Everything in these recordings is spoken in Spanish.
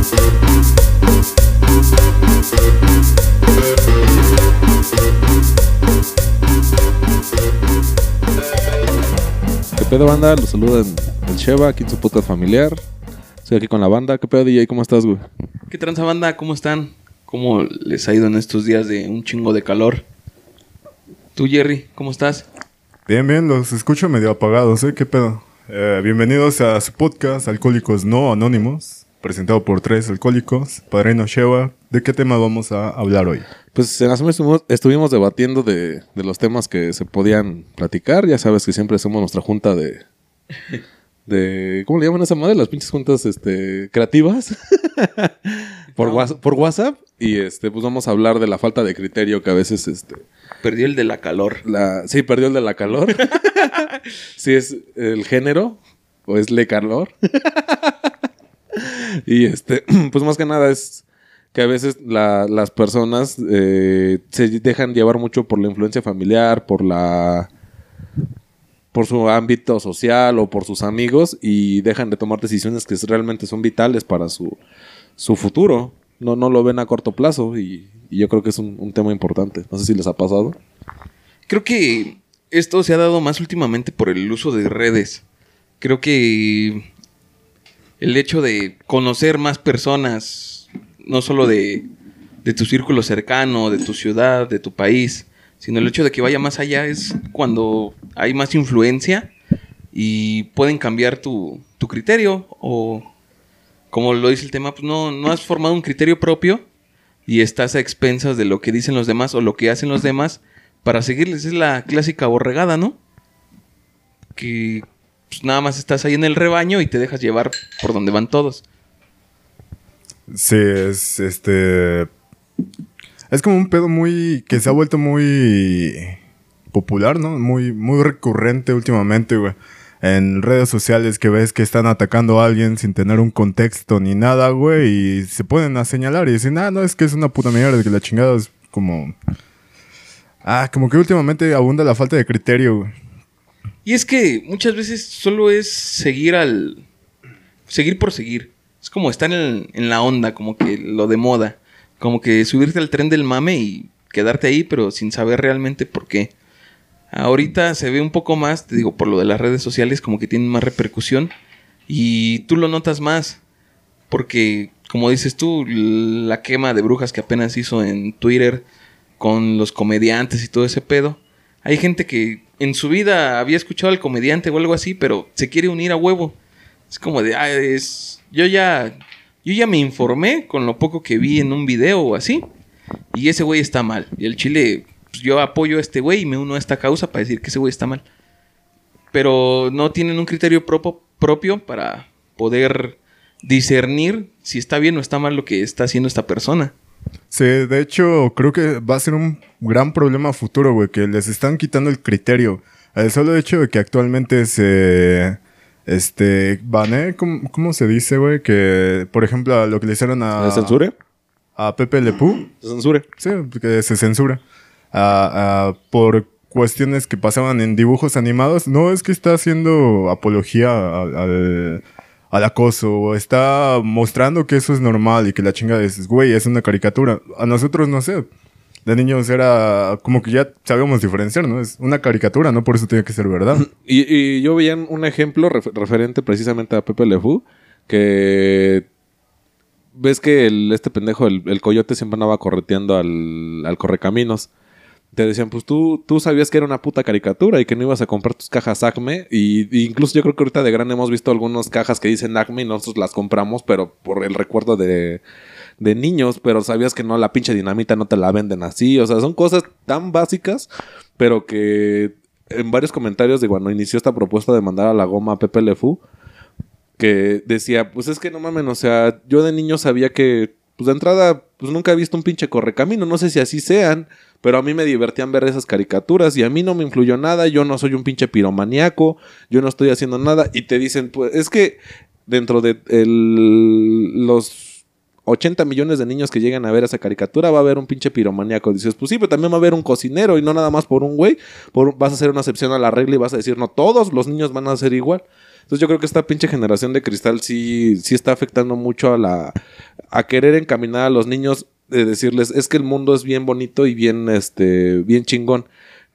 ¿Qué pedo, banda? Los saluda el Sheva, aquí en su podcast familiar. Estoy aquí con la banda. ¿Qué pedo, DJ? ¿Cómo estás, güey? ¿Qué tranza banda? ¿Cómo están? ¿Cómo les ha ido en estos días de un chingo de calor? Tú, Jerry, ¿cómo estás? Bien, bien, los escucho medio apagados, ¿eh? ¿Qué pedo? Eh, bienvenidos a su podcast Alcohólicos No Anónimos, presentado por tres alcohólicos, Padrino Sheva. ¿De qué tema vamos a hablar hoy? Pues en la semana estuvimos, estuvimos debatiendo de, de los temas que se podían platicar. Ya sabes que siempre hacemos nuestra junta de... de ¿Cómo le llaman a esa madre? Las pinches juntas este, creativas. por, No. whats- por WhatsApp. Y este, pues vamos a hablar de la falta de criterio que a veces este, Perdió el de la calor. La, sí, perdió el de la calor. sí, es el género o es le calor. y este, pues más que nada es que a veces la- las personas eh, se dejan llevar mucho por la influencia familiar, por la por su ámbito social o por sus amigos y dejan de tomar decisiones que realmente son vitales para su, su futuro. No, no lo ven a corto plazo y, yo creo que es un tema importante. No sé si les ha pasado. Creo que esto se ha dado más últimamente por el uso de redes. Creo que el hecho de conocer más personas, no solo de, de tu círculo cercano, de tu ciudad, de tu país, sino el hecho de que vaya más allá es cuando hay más influencia y pueden cambiar tu, tu criterio o, como lo dice el tema, pues no, no has formado un criterio propio y estás a expensas de lo que dicen los demás o lo que hacen los demás para seguirles. Es la clásica borregada, ¿no? Que pues, nada más estás ahí en el rebaño y te dejas llevar por donde van todos. Sí, es este. Es como un pedo muy. que se ha vuelto muy. popular, ¿no? Muy, muy recurrente últimamente, güey. En redes sociales que ves que están atacando a alguien sin tener un contexto ni nada, güey. Y se ponen a señalar y dicen, ah, no, es que es una puta mierda, que la chingada es como. Ah, como que últimamente abunda la falta de criterio, güey. Y es que muchas veces solo es seguir al... Seguir por seguir. Es como estar en, en la onda, como que lo de moda. Como que subirte al tren del mame y quedarte ahí, pero sin saber realmente por qué. Ahorita se ve un poco más, te digo, por lo de las redes sociales, como que tienen más repercusión. Y tú lo notas más. Porque, como dices tú, la quema de brujas que apenas hizo en Twitter con los comediantes y todo ese pedo. Hay gente que en su vida había escuchado al comediante o algo así, pero se quiere unir a huevo. Es como de, ah, es... Yo ya... Yo ya me informé con lo poco que vi en un video o así. Y ese güey está mal. Y el chile, pues yo apoyo a este güey y me uno a esta causa para decir que ese güey está mal. Pero no tienen un criterio propio para poder discernir si está bien o está mal lo que está haciendo esta persona. Sí, de hecho, creo que va a ser un gran problema futuro, güey, que les están quitando el criterio. El solo hecho de que actualmente se. Este. Banee, ¿cómo, cómo se dice, güey? Que, por ejemplo, lo que le hicieron a. ¿La censure? A Pepe Le Pew. ¿Se censure? Sí, que se censura. A- a- por cuestiones que pasaban en dibujos animados. No es que está haciendo apología al, al acoso. Está mostrando que eso es normal y que la chinga es, güey, es una caricatura. A nosotros, no sé. De niños era como que ya sabíamos diferenciar, ¿no? Es una caricatura, no por eso tiene que ser verdad. Y, y yo veía un ejemplo ref- referente precisamente a Pepe Le Fou, que ves que el- este pendejo, el, el coyote, siempre andaba correteando al, al correcaminos. Te decían, pues tú, tú sabías que era una puta caricatura y que no ibas a comprar tus cajas Acme. Y, incluso yo creo que ahorita de gran hemos visto algunas cajas que dicen Acme y nosotros las compramos, pero por el recuerdo de, de niños. Pero sabías que no, la pinche dinamita no te la venden así. O sea, son cosas tan básicas, pero que en varios comentarios de cuando inició esta propuesta de mandar a la goma a Pepe Le Fou, que decía, pues es que no mamen, o sea, yo de niño sabía que, pues de entrada, pues nunca he visto un pinche correcamino, no sé si así sean, pero a mí me divertían ver esas caricaturas y a mí no me influyó nada, yo no soy un pinche piromaniaco, yo no estoy haciendo nada, y te dicen, pues es que dentro de los 80 millones de niños que llegan a ver esa caricatura va a haber un pinche piromaniaco. Dices, pues sí, pero también va a haber un cocinero y no nada más por un güey. Por, vas a hacer una excepción a la regla y vas a decir, no, todos los niños van a ser igual. Entonces yo creo que esta pinche generación de cristal sí, sí está afectando mucho a la, a querer encaminar a los niños de decirles, es que el mundo es bien bonito y bien, este, bien chingón.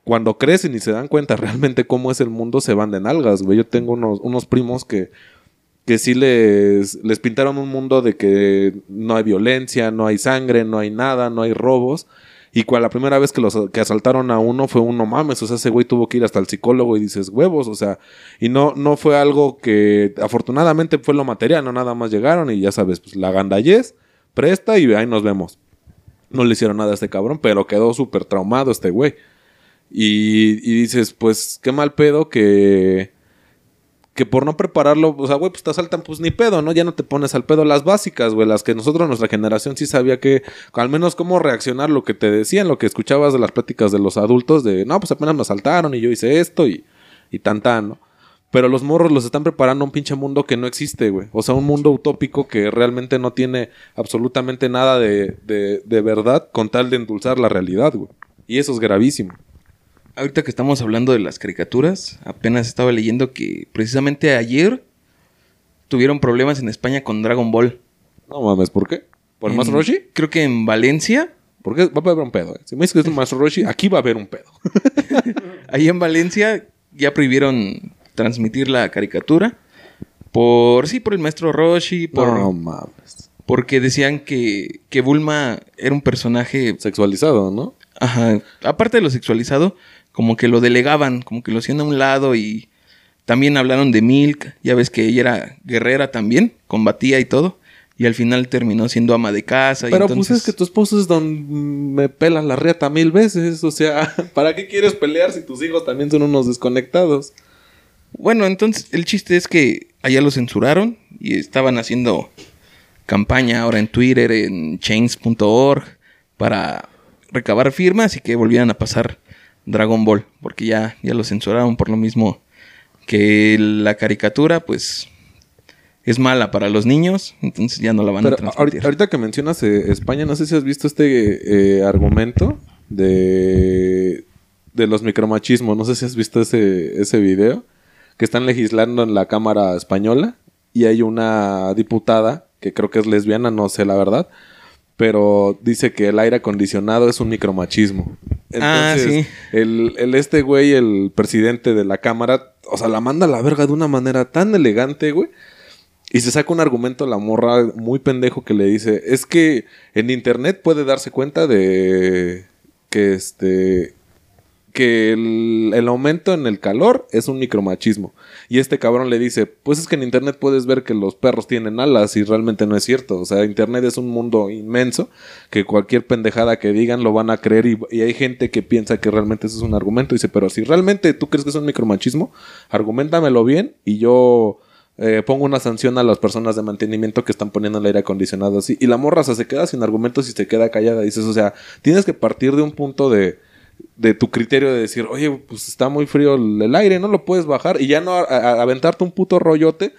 Cuando crecen y se dan cuenta realmente cómo es el mundo, se van de nalgas, güey. Yo tengo unos, unos primos que, que sí les, les pintaron un mundo de que no hay violencia, no hay sangre, no hay nada, no hay robos. Y cuando la primera vez que los que asaltaron a uno fue uno mames, o sea, ese güey tuvo que ir hasta el psicólogo y dices huevos, o sea, y no, no fue algo que afortunadamente fue lo material, no nada más llegaron y ya sabes, pues la gandallez, presta y ahí nos vemos. No le hicieron nada a este cabrón, pero quedó súper traumado este güey. Y, y dices, pues qué mal pedo que que por no prepararlo, o sea, güey, pues te asaltan, pues ni pedo, ¿no? Ya no te pones al pedo las básicas, güey, las que nosotros, nuestra generación, sí sabía que, al menos cómo reaccionar lo que te decían, lo que escuchabas de las pláticas de los adultos, de, no, pues apenas me asaltaron y yo hice esto y, y tan tan, ¿no? Pero los morros los están preparando a un pinche mundo que no existe, güey. O sea, un mundo utópico que realmente no tiene absolutamente nada de, de, de verdad con tal de endulzar la realidad, güey. Y eso es gravísimo. Ahorita que estamos hablando de las caricaturas, apenas estaba leyendo que precisamente ayer tuvieron problemas en España con Dragon Ball. No mames, ¿por qué? ¿Por En- más Roshi? Creo que en Valencia. Porque va a haber un pedo, ¿eh? Si me dices que es un más Roshi, aquí va a haber un pedo. Ahí en Valencia ya prohibieron transmitir la caricatura. Por sí, por el maestro Roshi, por, No mames. porque decían que, que Bulma era un personaje Sexualizado, ¿no? Ajá. Aparte de lo sexualizado, como que lo delegaban, como que lo hacían a un lado y también hablaron de Milk. Ya ves que ella era guerrera también, combatía y todo. Y al final terminó siendo ama de casa. y Pero entonces... pues es que tu esposo es don me pela la riata mil veces. O sea, ¿para qué quieres pelear si tus hijos también son unos desconectados? Bueno, entonces el chiste es que allá lo censuraron y estaban haciendo campaña ahora en Twitter, en chains.org, para recabar firmas y que volvieran a pasar Dragon Ball, porque ya, ya lo censuraron por lo mismo que la caricatura, pues, es mala para los niños, entonces ya no la van Pero a transmitir. ahorita, ahorita que mencionas eh, España, no sé si has visto este eh, argumento de, de los micromachismos. No sé si has visto ese, ese video. Que están legislando en la Cámara Española y hay una diputada que creo que es lesbiana, no sé la verdad. Pero dice que el aire acondicionado es un micromachismo. Ah, Entonces, sí. el, el este güey, el presidente de la Cámara, o sea, la manda a la verga de una manera tan elegante, güey. Y se saca un argumento la morra muy pendejo que le dice, es que en internet puede darse cuenta de que este que el, aumento en el calor es un micromachismo. Y este cabrón le dice, pues es que en internet puedes ver que los perros tienen alas y realmente no es cierto. O sea, internet es un mundo inmenso que cualquier pendejada que digan lo van a creer y, y hay gente que piensa que realmente eso es un argumento. Dice, pero si realmente tú crees que es un micromachismo, argumentamelo bien y yo eh, pongo una sanción a las personas de mantenimiento que están poniendo el aire acondicionado así. Y la morra se queda sin argumentos y se queda callada. Dices, o sea, tienes que partir de un punto de, de tu criterio de decir, oye, pues está muy frío el, aire, no lo puedes bajar. Y ya no aventarte un puto rollote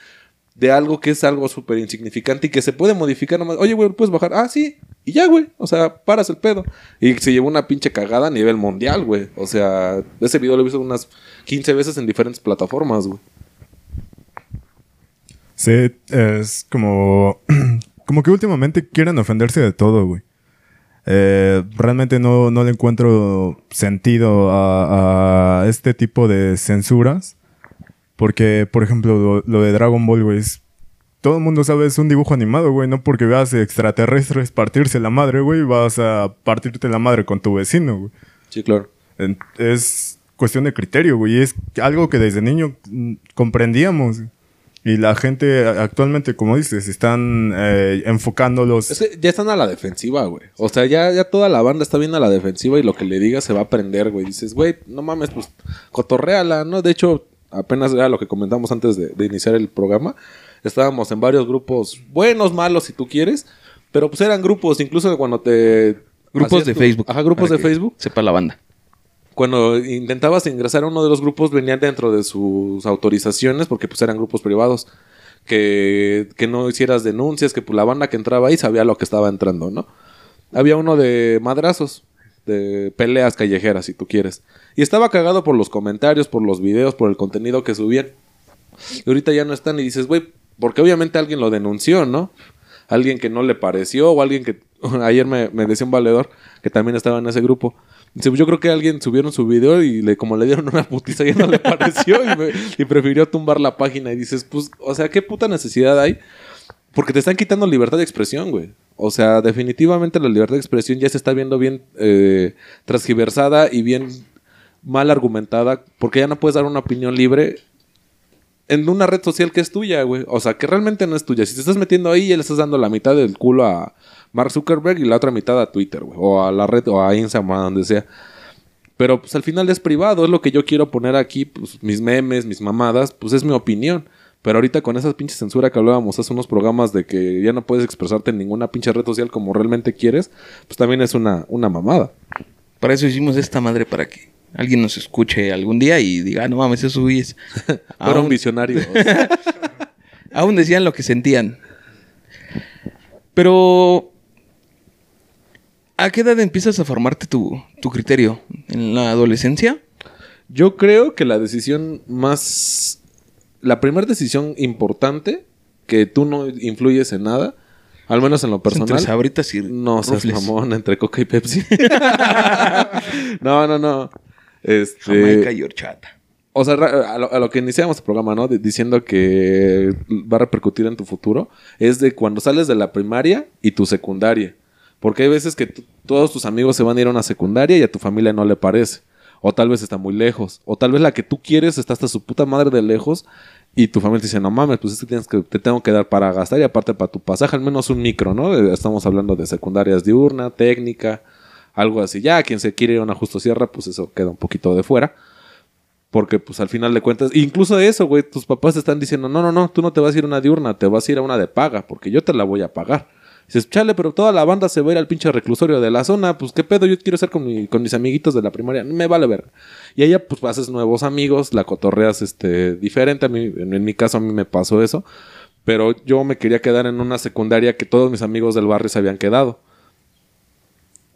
de algo que es algo súper insignificante y que se puede modificar nomás. Oye, güey, ¿lo puedes bajar? Ah, sí. Y ya, güey. O sea, paras el pedo. Y se llevó una pinche cagada a nivel mundial, güey. O sea, ese video lo he visto unas 15 veces en diferentes plataformas, güey. Sí, es como. Como que últimamente quieren ofenderse de todo, güey. Eh, realmente no, no le encuentro sentido a, a este tipo de censuras. Porque, por ejemplo, lo, lo de Dragon Ball, güey, es- todo el mundo sabe, es un dibujo animado, güey. No porque veas extraterrestres partirse la madre, güey, vas a partirte la madre con tu vecino, güey. Sí, claro. Es cuestión de criterio, güey. y Es algo que desde niño mm, comprendíamos. Y la gente actualmente, como dices, están eh, enfocándolos. Es que ya están a la defensiva, güey. O sea, ya, ya toda la banda está bien a la defensiva y lo que le digas se va a aprender, güey. Dices, güey, no mames, pues cotorreala, ¿no? De hecho, apenas era lo que comentamos antes de, de iniciar el programa. Estábamos en varios grupos, buenos, malos, si tú quieres. Pero pues eran grupos, incluso cuando te... Grupos de tu- Facebook. Ajá, grupos para de que Facebook. Sepa la banda. Cuando intentabas ingresar a uno de los grupos, venían dentro de sus autorizaciones, porque pues eran grupos privados, que, que no hicieras denuncias, que pues, la banda que entraba ahí sabía lo que estaba entrando, ¿no? Había uno de madrazos, de peleas callejeras, si tú quieres. Y estaba cagado por los comentarios, por los videos, por el contenido que subían. Y ahorita ya no están y dices, güey, porque obviamente alguien lo denunció, ¿no? alguien que no le pareció o alguien que ayer me, me decía un valedor que también estaba en ese grupo. Pues yo creo que alguien subieron su video y le, como le dieron una putiza ya no le pareció y, me- y prefirió tumbar la página. Y dices, pues, o sea, ¿qué puta necesidad hay? Porque te están quitando libertad de expresión, güey. O sea, definitivamente la libertad de expresión ya se está viendo bien eh, transgiversada y bien mal argumentada, porque ya no puedes dar una opinión libre en una red social que es tuya, güey. O sea, que realmente no es tuya. Si te estás metiendo ahí, ya le estás dando la mitad del culo a Mark Zuckerberg y la otra mitad a Twitter, güey. O a la red, o a Instagram, o a donde sea. Pero pues al final es privado, es lo que yo quiero poner aquí, pues mis memes, mis mamadas, pues es mi opinión. Pero ahorita con esa pinche censura que hablábamos hace unos programas de que ya no puedes expresarte en ninguna pinche red social como realmente quieres, pues también es una, una mamada. Para eso hicimos esta madre para que alguien nos escuche algún día y diga, "Ah, no mames, eso güeyes. Fuera un visionario. aún decían lo que sentían. Pero. ¿A qué edad empiezas a formarte tu, tu criterio? ¿En la adolescencia? Yo creo que la decisión más. La primera decisión importante que tú no influyes en nada, al menos en lo personal. Entre sabritas y No seas mamón entre Coca y Pepsi. no, no, no. Este, Jamaica y horchata. o sea, a lo, a lo que iniciamos el programa, ¿no? De- diciendo que va a repercutir en tu futuro, es de cuando sales de la primaria y tu secundaria. Porque hay veces que todos tus amigos se van a ir a una secundaria y a tu familia no le parece. O tal vez está muy lejos. O tal vez la que tú quieres está hasta su puta madre de lejos. Y tu familia te dice, no mames, pues es tienes que te tengo que dar para gastar y aparte para tu pasaje, al menos un micro, ¿no? Eh, Estamos hablando de secundarias diurna, técnica, algo así. Ya, quien se quiere ir a una justo sierra, pues eso queda un poquito de fuera. Porque, pues, al final de cuentas, incluso eso, güey, tus papás te están diciendo, no, no, no, tú no te vas a ir a una diurna, te vas a ir a una de paga, porque yo te la voy a pagar. Dices, chale, pero toda la banda se va a ir al pinche reclusorio de la zona, pues, ¿qué pedo? Yo quiero estar con, mi- con mis amiguitos de la primaria, me vale ver. Y allá, pues, haces nuevos amigos, la cotorreas, este, diferente. A mí, en, mi caso, a mí me pasó eso. Pero yo me quería quedar en una secundaria que todos mis amigos del barrio se habían quedado.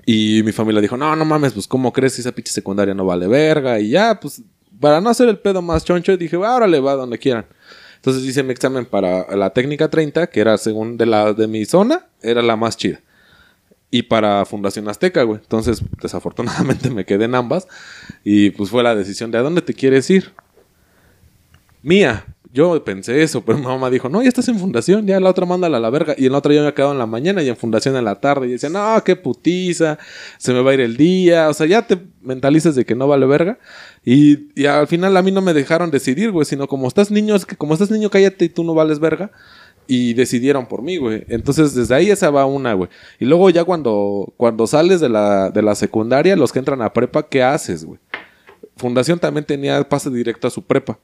Y mi familia dijo, no, no mames, pues ¿cómo crees que esa pinche secundaria no vale verga? Y ya, pues, para no hacer el pedo más choncho, dije, ahora le va donde quieran. Entonces hice mi examen para la técnica 30, que era según de la de mi zona, era la más chida. Y para Fundación Azteca, güey. Entonces, desafortunadamente me quedé en ambas. Y pues fue la decisión de a dónde te quieres ir. Mía. Yo pensé eso, pero mi mamá dijo, no, ya estás en fundación, ya la otra mándala a la verga. Y en la otra yo me he quedado en la mañana y en fundación en la tarde. Y decía, no, qué putiza, se me va a ir el día. O sea, ya te mentalizas de que no vale verga. Y, y al final a mí no me dejaron decidir, güey, sino como estás niño, es que como estás niño, cállate y tú no vales verga. Y decidieron por mí, güey. Entonces, desde ahí esa va una, güey. Y luego ya cuando, cuando sales de la, de la secundaria, los que entran a prepa, ¿qué haces, güey? Fundación también tenía pase directo a su prepa.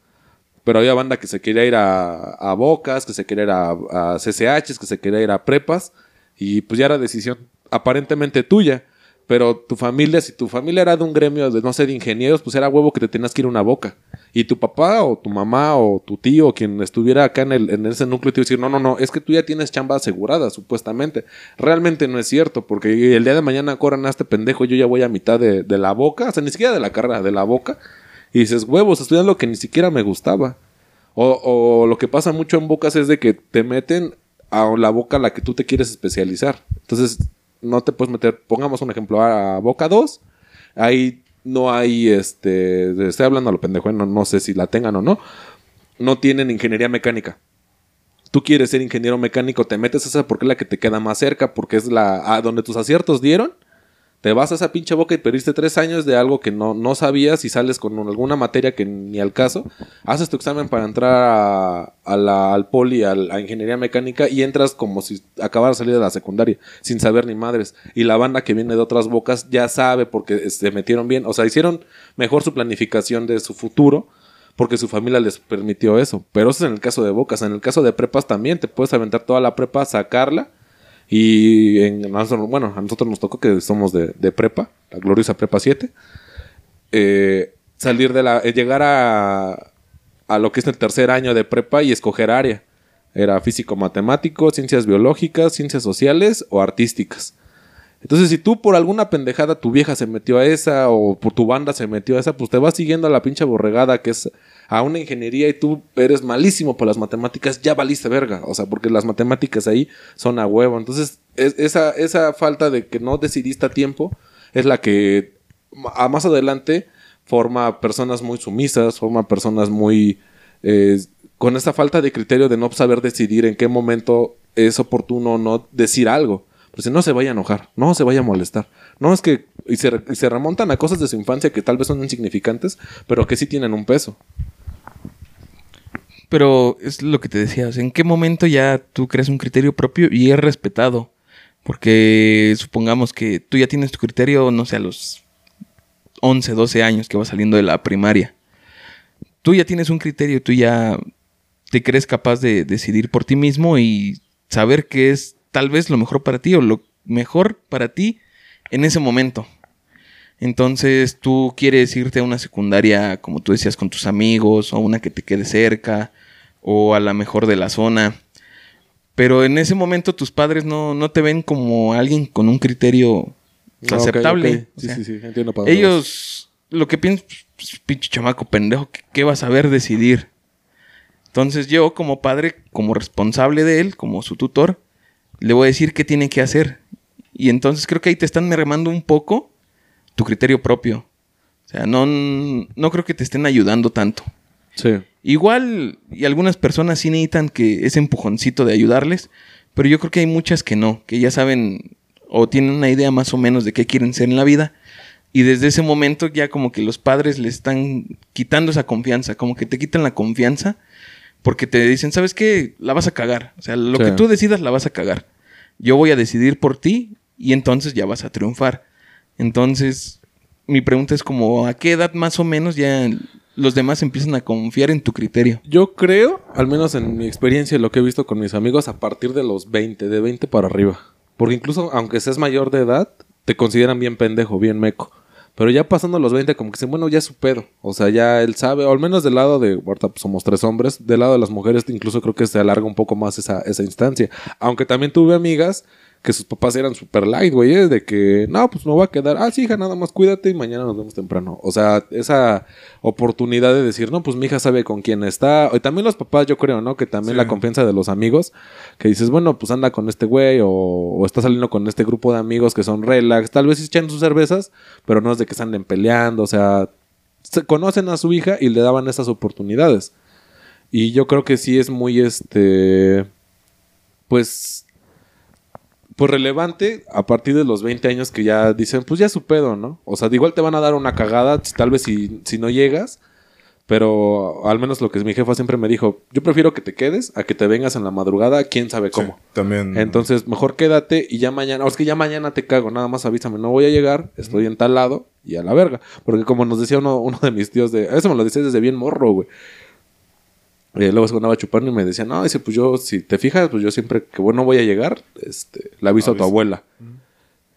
Pero había banda que se quería ir a, a Bocas, que se quería ir a, a CCHs, que se quería ir a prepas. Y pues ya era decisión aparentemente tuya. Pero tu familia, si tu familia era de un gremio de, no sé, de ingenieros, pues era huevo que te tenías que ir a una boca. Y tu papá o tu mamá o tu tío o quien estuviera acá en, el, en ese núcleo te iba a decir, no, no, no, es que tú ya tienes chamba asegurada, supuestamente. Realmente no es cierto, porque el día de mañana corran a este pendejo, yo ya voy a mitad de, de la boca, o sea, ni siquiera de la carrera, de la boca. Y dices, huevos, estudian lo que ni siquiera me gustaba. O, lo que pasa mucho en bocas es de que te meten a la boca a la que tú te quieres especializar. Entonces, no te puedes meter, pongamos un ejemplo, a boca 2. Ahí no hay, este, estoy hablando a lo pendejo, ¿eh? no, no sé si la tengan o no. No tienen ingeniería mecánica. Tú quieres ser ingeniero mecánico, te metes a esa porque es la que te queda más cerca, porque es la a donde tus aciertos dieron. Te vas a esa pinche boca y perdiste tres años de algo que no, no sabías y sales con alguna materia que ni al caso. Haces tu examen para entrar al poli, a ingeniería mecánica y entras como si acabaras de salir de la secundaria, sin saber ni madres. Y la banda que viene de otras bocas ya sabe porque se metieron bien, o sea, hicieron mejor su planificación de su futuro porque su familia les permitió eso. Pero eso es en el caso de bocas. En el caso de prepas también te puedes aventar toda la prepa, sacarla. Y en bueno, a nosotros nos tocó que somos de, de prepa, la gloriosa prepa 7. eh, salir de la. eh, llegar a, a lo que es el tercer año de prepa y escoger área. Era físico-matemático, ciencias biológicas, ciencias sociales o artísticas. Entonces, si tú por alguna pendejada tu vieja se metió a esa o por tu banda se metió a esa, pues te vas siguiendo a la pinche borregada que es a una ingeniería y tú eres malísimo por las matemáticas, ya valiste verga. O sea, porque las matemáticas ahí son a huevo. Entonces, esa, falta de que no decidiste a tiempo es la que a más adelante forma personas muy sumisas, forma personas muy... Eh, con esa falta de criterio de no saber decidir en qué momento es oportuno o no decir algo. Pues si no se vaya a enojar, no se vaya a molestar. No es que. Y se, y se remontan a cosas de su infancia que tal vez son insignificantes, pero que sí tienen un peso. Pero es lo que te decía, ¿en qué momento ya tú creas un criterio propio y es respetado? Porque supongamos que tú ya tienes tu criterio, no sé, a los 11, 12 años que vas saliendo de la primaria. Tú ya tienes un criterio, tú ya te crees capaz de decidir por ti mismo y saber qué es tal vez lo mejor para ti o lo mejor para ti en ese momento. Entonces tú quieres irte a una secundaria, como tú decías, con tus amigos, o una que te quede cerca, o a la mejor de la zona. Pero en ese momento tus padres no, no te ven como alguien con un criterio aceptable. O Sí, sea, sí, sí, entiendo para ellos, lo que piensan, pues, pinche chamaco pendejo, ¿qué, qué vas a ver decidir? Entonces yo como padre, como responsable de él, como su tutor, le voy a decir qué tiene que hacer. Y entonces creo que ahí te están mermando un poco tu criterio propio. O sea, no, no creo que te estén ayudando tanto. Sí. Igual, y algunas personas sí necesitan que ese empujoncito de ayudarles, pero yo creo que hay muchas que no, que ya saben o tienen una idea más o menos de qué quieren ser en la vida. Y desde ese momento ya como que los padres le están quitando esa confianza, como que te quitan la confianza porque te dicen, ¿sabes qué? La vas a cagar. O sea, lo Sí. que tú decidas la vas a cagar. Yo voy a decidir por ti y entonces ya vas a triunfar. Entonces, mi pregunta es como, ¿a qué edad más o menos ya los demás empiezan a confiar en tu criterio? Yo creo, al menos en mi experiencia y lo que he visto con mis amigos, a partir de los 20, de 20 para arriba. Porque incluso aunque seas mayor de edad, te consideran bien pendejo, bien meco. Pero ya pasando los 20, como que dicen, bueno, ya es su pedo. O sea, ya él sabe, o al menos del lado de, ahorita pues, somos tres hombres, del lado de las mujeres incluso creo que se alarga un poco más esa, esa instancia. Aunque también tuve amigas que sus papás eran super light, güey, ¿eh? de que, no, pues me voy a quedar, ah, sí, hija, nada más cuídate y mañana nos vemos temprano. O sea, esa oportunidad de decir, no, pues mi hija sabe con quién está. Y también los papás, yo creo, ¿no? Que también Sí. la confianza de los amigos, que dices, bueno, pues anda con este güey o, o está saliendo con este grupo de amigos que son relax, tal vez echan sus cervezas, pero no es de que se anden peleando, o sea, se conocen a su hija y le daban esas oportunidades. Y yo creo que sí es muy, este, pues, pues relevante a partir de los 20 años que ya dicen, pues ya es su pedo, ¿no? O sea, de igual te van a dar una cagada, tal vez si, si no llegas, pero al menos lo que mi jefa siempre me dijo, yo prefiero que te quedes a que te vengas en la madrugada, quién sabe cómo. Sí, también. Entonces, mejor quédate y ya mañana, o es que ya mañana te cago, nada más avísame, no voy a llegar, estoy en tal lado y a la verga. Porque como nos decía uno, uno de mis tíos de, eso me lo decía desde bien morro, güey. Eh, luego se andaba chupando y me decía, no, dice, pues yo, si te fijas, pues yo siempre que bueno voy a llegar, este, le aviso a tu Avisa. abuela.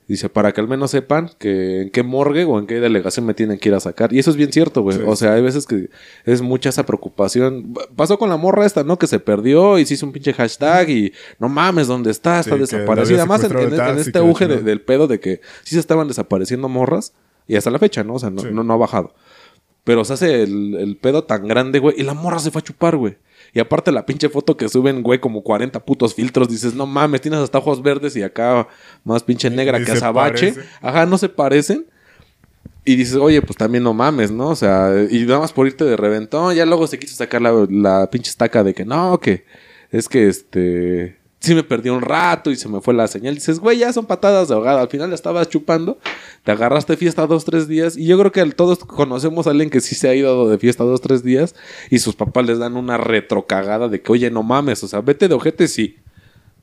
Dice, para que al menos sepan que en qué morgue o en qué delegación me tienen que ir a sacar. Y eso es bien cierto, güey. Sí. O sea, hay veces que es mucha esa preocupación. Pasó con la morra esta, ¿no? Que se perdió y se hizo un pinche hashtag y no mames, ¿dónde está? Está Sí, desaparecida. Además, en, secuestrado en- en taxi, este auge de- del pedo de que sí se estaban desapareciendo morras y hasta la fecha, ¿no? O sea, no, Sí. no, no ha bajado. Pero se hace el, el pedo tan grande, güey. Y la morra se fue a chupar, güey. Y aparte la pinche foto que suben, güey, como 40 putos filtros. Dices, no mames, tienes hasta ojos verdes y acá más pinche negra Ni que azabache. parece. Ajá, no se parecen. Y dices, oye, pues también no mames, ¿no? O sea, y nada más por irte de reventón. Ya luego se quiso sacar la, la pinche estaca de que no, que es que este. Sí me perdí un rato y se me fue la señal. Dices, güey, ya son patadas de ahogada. Al final estabas chupando, te agarraste fiesta dos, tres días. Y yo creo que todos conocemos a alguien que sí se ha ido de fiesta dos, tres días. Y sus papás les dan una retrocagada de que, oye, no mames. O sea, vete de ojete, sí.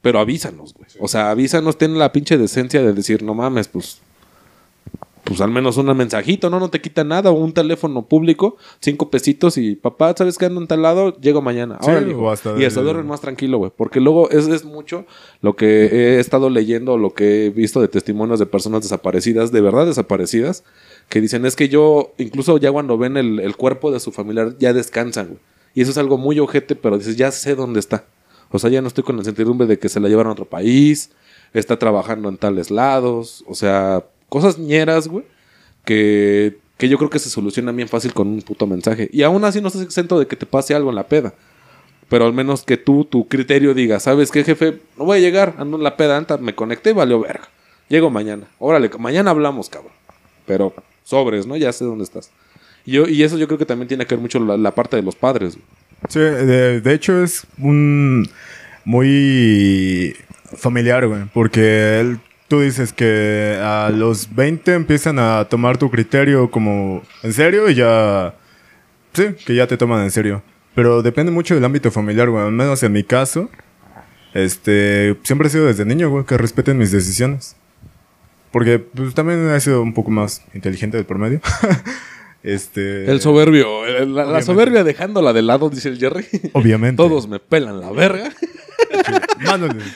Pero avísanos, güey. O sea, avísanos, ten la pinche decencia de decir, no mames, pues. Pues al menos un mensajito, ¿no? No te quita nada. O un teléfono público, cinco pesitos y papá, ¿sabes qué ando en tal lado? Llego mañana. Sí, Órale, o hijo. hasta y hasta duermen más tranquilo, güey. Porque luego es, es mucho lo que he estado leyendo, lo que he visto de testimonios de personas desaparecidas, de verdad desaparecidas, que dicen es que yo, incluso ya cuando ven el, el cuerpo de su familiar, ya descansan, güey. Y eso es algo muy ojete, pero dices, ya sé dónde está. O sea, ya no estoy con la incertidumbre de que se la llevaron a otro país, está trabajando en tales lados, o sea, cosas ñeras, güey, que que yo creo que se soluciona bien fácil con un puto mensaje. Y aún así no estás exento de que te pase algo en la peda. Pero al menos que tú, tu criterio diga, ¿sabes qué, jefe? No voy a llegar, ando en la peda, anta, me conecté y valió verga. Llego mañana. Órale, mañana hablamos, cabrón. Pero sobres, ¿no? Ya sé dónde estás. Y, yo, y eso yo creo que también tiene que ver mucho la, la parte de los padres. güey. Sí, de, de hecho es un muy familiar, güey, porque él, tú dices que a los 20 empiezan a tomar tu criterio como en serio y ya, sí, que ya te toman en serio. Pero depende mucho del ámbito familiar, güey, al menos en mi caso, este, siempre he sido desde niño, güey, que respeten mis decisiones. Porque pues, también he sido un poco más inteligente del promedio. este, El soberbio, la, soberbia dejándola de lado, dice el Jerry. Obviamente. Todos me pelan la verga.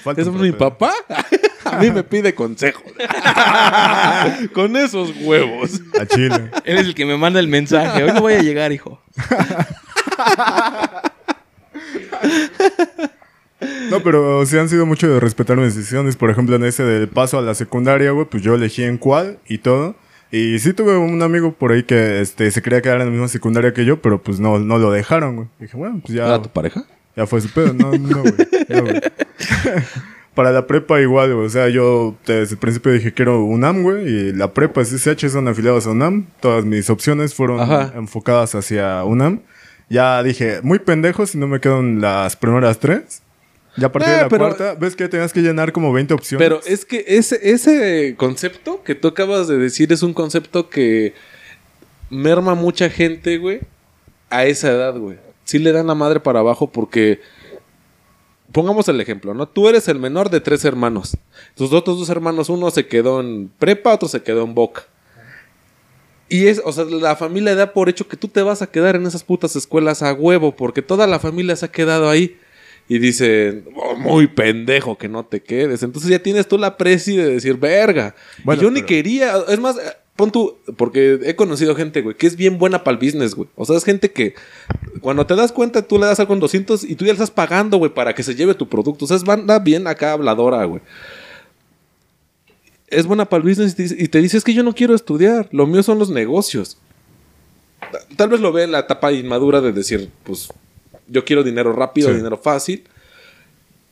Falta ¿Es mi papá? A mí me pide consejos. Con esos huevos. A Chile. Él es el que me manda el mensaje. Hoy no voy a llegar, hijo. No, pero sí han sido mucho de respetar mis decisiones. Por ejemplo, en ese del paso a la secundaria, güey, pues yo elegí en cuál y todo. Y sí tuve un amigo por ahí que este, se quería quedar en la misma secundaria que yo, pero pues no, no lo dejaron, güey. Dije, bueno, pues ya, ¿Era tu pareja? ya fue su pedo. No, no, güey. No, güey. Para la prepa igual. O sea, yo desde el principio dije quiero UNAM, güey. Y la prepa, SSH son afiliados a UNAM. Todas mis opciones fueron Ajá. enfocadas hacia UNAM. Ya dije, muy pendejo si no me quedan las primeras tres. Ya a partir Eh, de la pero- cuarta, ves que tenías que llenar como 20 opciones. Pero es que ese, ese concepto que tú acabas de decir es un concepto que merma mucha gente, güey, a esa edad, güey. Sí le dan la madre para abajo porque... Pongamos el ejemplo, ¿no? Tú eres el menor de tres hermanos. Tus otros dos hermanos, uno se quedó en prepa, otro se quedó en boca. Y es, o sea, la familia da por hecho que tú te vas a quedar en esas putas escuelas a huevo, porque toda la familia se ha quedado ahí. Y dicen, "Oh, muy pendejo que no te quedes. Entonces ya tienes tú la presi de decir, verga. Bueno, y yo ni quería, es más, pon tú, porque he conocido gente, güey, que es bien buena para el business, güey. O sea, es gente que cuando te das cuenta, tú le das algo en 200 y tú ya le estás pagando, güey, para que se lleve tu producto. O sea, es banda bien acá habladora, güey es buena para el business y te, dice- es que yo no quiero estudiar, lo mío son los negocios. Tal vez lo ve en la etapa inmadura de decir, pues yo quiero dinero rápido, Sí. dinero fácil.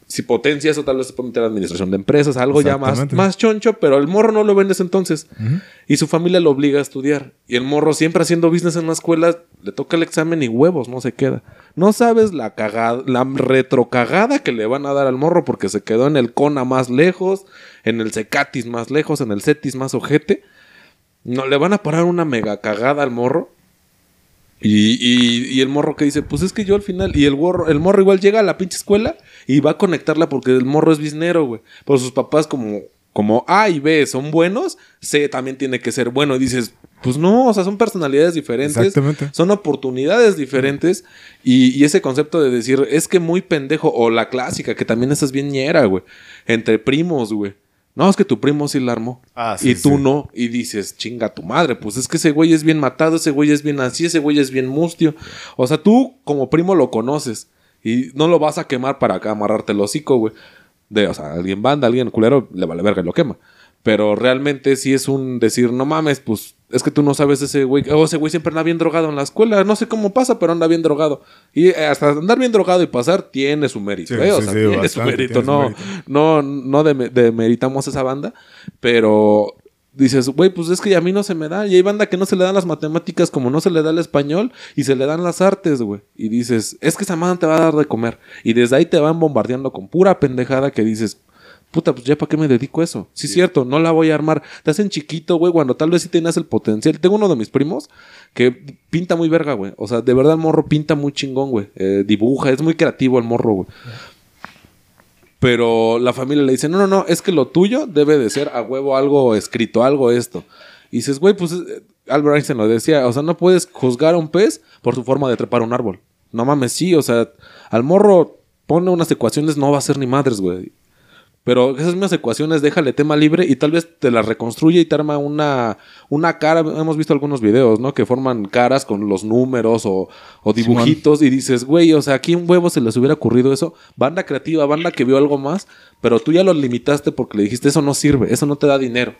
Si potencia eso, tal vez se puede meter a administración de empresas, algo ya más, más choncho, pero el morro no lo ve en ese entonces. Y su familia lo obliga a estudiar. Y el morro, siempre haciendo business en la escuela, le toca el examen y huevos, no se queda. No sabes la cagada, la retrocagada que le van a dar al morro porque se quedó en el CONA más lejos, en el Cecatis más lejos, en el CETIS más ojete. No, le van a parar una mega cagada al morro. Y, y- y el morro que dice, pues es que yo al final, y el morro, el morro igual llega a la pinche escuela y va a conectarla porque el morro es biznero, güey. Pero sus papás como, como A y B son buenos, C también tiene que ser bueno. Y dices, pues no, o sea, son personalidades diferentes. Exactamente. Son oportunidades diferentes. Y, y ese concepto de decir, es que muy pendejo, o la clásica, que también esa es bien ñera, güey. Entre primos, güey. No, es que tu primo sí la armó. Ah, sí, y tú sí. no. Y dices, chinga tu madre. Pues es que ese güey es bien matado, ese güey es bien así, ese güey es bien mustio. O sea, tú como primo lo conoces. Y no lo vas a quemar para acá amarrarte el hocico, güey. De, o sea, alguien banda, alguien culero, le vale verga y lo quema. Pero realmente sí es un decir, no mames, pues es que tú no sabes ese güey. O ese güey siempre anda bien drogado en la escuela. No sé cómo pasa, pero anda bien drogado. Y eh, hasta andar bien drogado y pasar tiene su mérito. Sí, ¿eh? O sí, sea, sí, tiene su mérito. tiene su No, mérito. no, no deme- demeritamos esa banda. Pero dices, güey, pues es que a mí no se me da. Y hay banda que no se le dan las matemáticas como no se le da el español y se le dan las artes, güey. Y dices, es que esa madre te va a dar de comer. Y desde ahí te van bombardeando con pura pendejada que dices, puta, pues ya para qué me dedico a eso. Sí, es cierto, no la voy a armar. Te hacen chiquito, güey, cuando tal vez sí tenías el potencial. Tengo uno de mis primos que pinta muy verga, güey. O sea, de verdad el morro pinta muy chingón, güey. Eh, dibuja, es muy creativo el morro, güey. Pero la familia le dice, no, no, no, es que lo tuyo debe de ser a huevo algo escrito, algo esto. Y dices, güey, pues eh, Albert Einstein lo decía, o sea, no puedes juzgar a un pez por su forma de trepar un árbol. No mames, sí, o sea, al morro pone unas ecuaciones, no va a ser ni madres, güey. Pero esas mismas ecuaciones déjale tema libre y tal vez te las reconstruye y te arma una, una cara. Hemos visto algunos videos, ¿no? Que forman caras con los números o, o dibujitos y dices, güey, o sea, aquí un huevo se les hubiera ocurrido eso. Banda creativa, banda que vio algo más, pero tú ya lo limitaste porque le dijiste, eso no sirve, eso no te da dinero.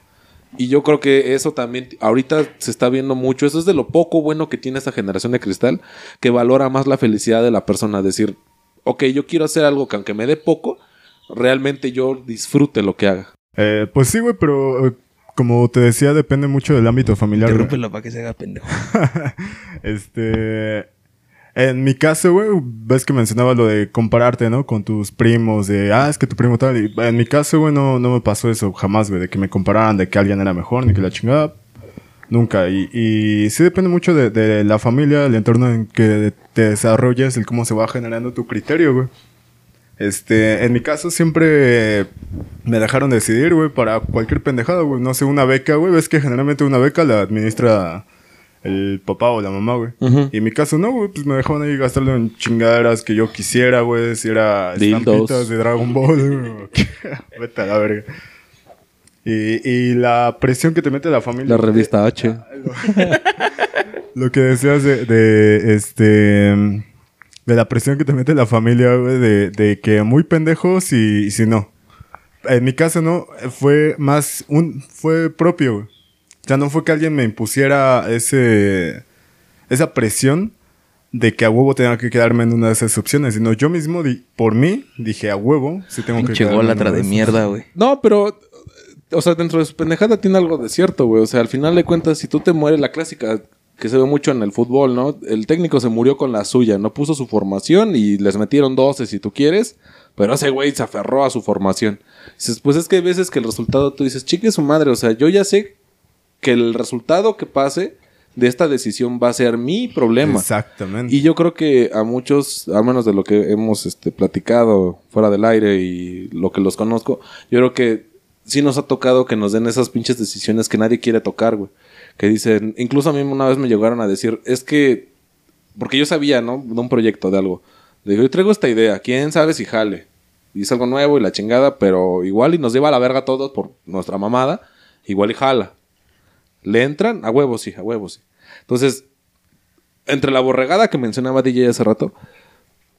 Y yo creo que eso también, ahorita se está viendo mucho. Eso es de lo poco bueno que tiene esta generación de cristal, que valora más la felicidad de la persona. Decir, ok, yo quiero hacer algo que aunque me dé poco, realmente yo disfrute lo que haga. Eh, pues sí, güey, pero eh, como te decía, depende mucho del ámbito familiar. Interrúmpelo para que se haga pendejo. Este. En mi caso, güey, ves que mencionaba lo de compararte, ¿no? Con tus primos, de, ah, es que tu primo tal. Y en mi caso, güey, no, no me pasó eso jamás, güey, de que me compararan, de que alguien era mejor, ni que la chingada. Nunca. Y, y sí depende mucho de, de la familia, el entorno en que te desarrollas, el cómo se va generando tu criterio, güey. Este, en mi caso siempre me dejaron decidir, güey, para cualquier pendejada, güey. No sé, una beca, güey. Ves que generalmente una beca la administra el papá o la mamá, güey. Y en mi caso no, güey, pues me dejaban ahí gastarlo en chingaderas que yo quisiera, güey. Si era estampitas de Dragon Ball, güey. Vete a la verga. Y, y la presión que te mete la familia. La revista H. Lo que decías de, de, este de la presión que te mete la familia, güey, de, de que muy pendejos y, y si no. En mi caso no, fue más un fue propio, güey. O sea, no fue que alguien me impusiera ese esa presión de que a huevo tenía que quedarme en una de esas opciones, sino yo mismo di- por mí dije a huevo, sí tengo que quedarme en gólatra una de esas. mierda, güey. No, pero. O sea, dentro de su pendejada tiene algo de cierto, güey. O sea, al final de cuentas, si tú te mueres, la clásica que se ve mucho en el fútbol, ¿no? El técnico se murió con la suya, no puso su formación y les metieron 12 si tú quieres, pero ese güey se aferró a su formación. Dices, pues es que hay veces que el resultado tú dices, chique su madre, o sea, yo ya sé que el resultado que pase de esta decisión va a ser mi problema. Exactamente. Y yo creo que a muchos, al menos de lo que hemos este, platicado fuera del aire y lo que los conozco, yo creo que sí nos ha tocado que nos den esas pinches decisiones que nadie quiere tocar, güey. Que dicen, incluso a mí una vez me llegaron a decir, es que, porque yo sabía, ¿no? De un proyecto, de algo. Le digo, yo traigo esta idea, quién sabe si jale. Y es algo nuevo y la chingada, pero igual y nos lleva a la verga a todos por nuestra mamada, igual y jala. ¿Le entran? A huevos sí, a huevos sí. Entonces, entre la borregada que mencionaba DJ hace rato,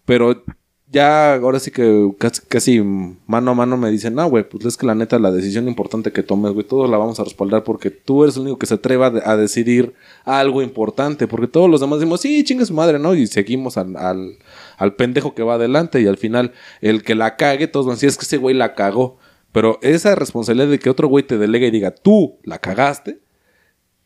pero ya ahora sí que casi, mano a mano me dicen, no, güey, pues es que la neta la decisión importante que tomes, güey, todos la vamos a respaldar porque tú eres el único que se atreva a, de- a decidir algo importante, porque todos los demás decimos, sí, chingue su madre, ¿no? Y seguimos al, al, al pendejo que va adelante y al final el que la cague, todos van a decir, es que ese güey la cagó. Pero esa responsabilidad de que otro güey te delegue y diga, tú la cagaste,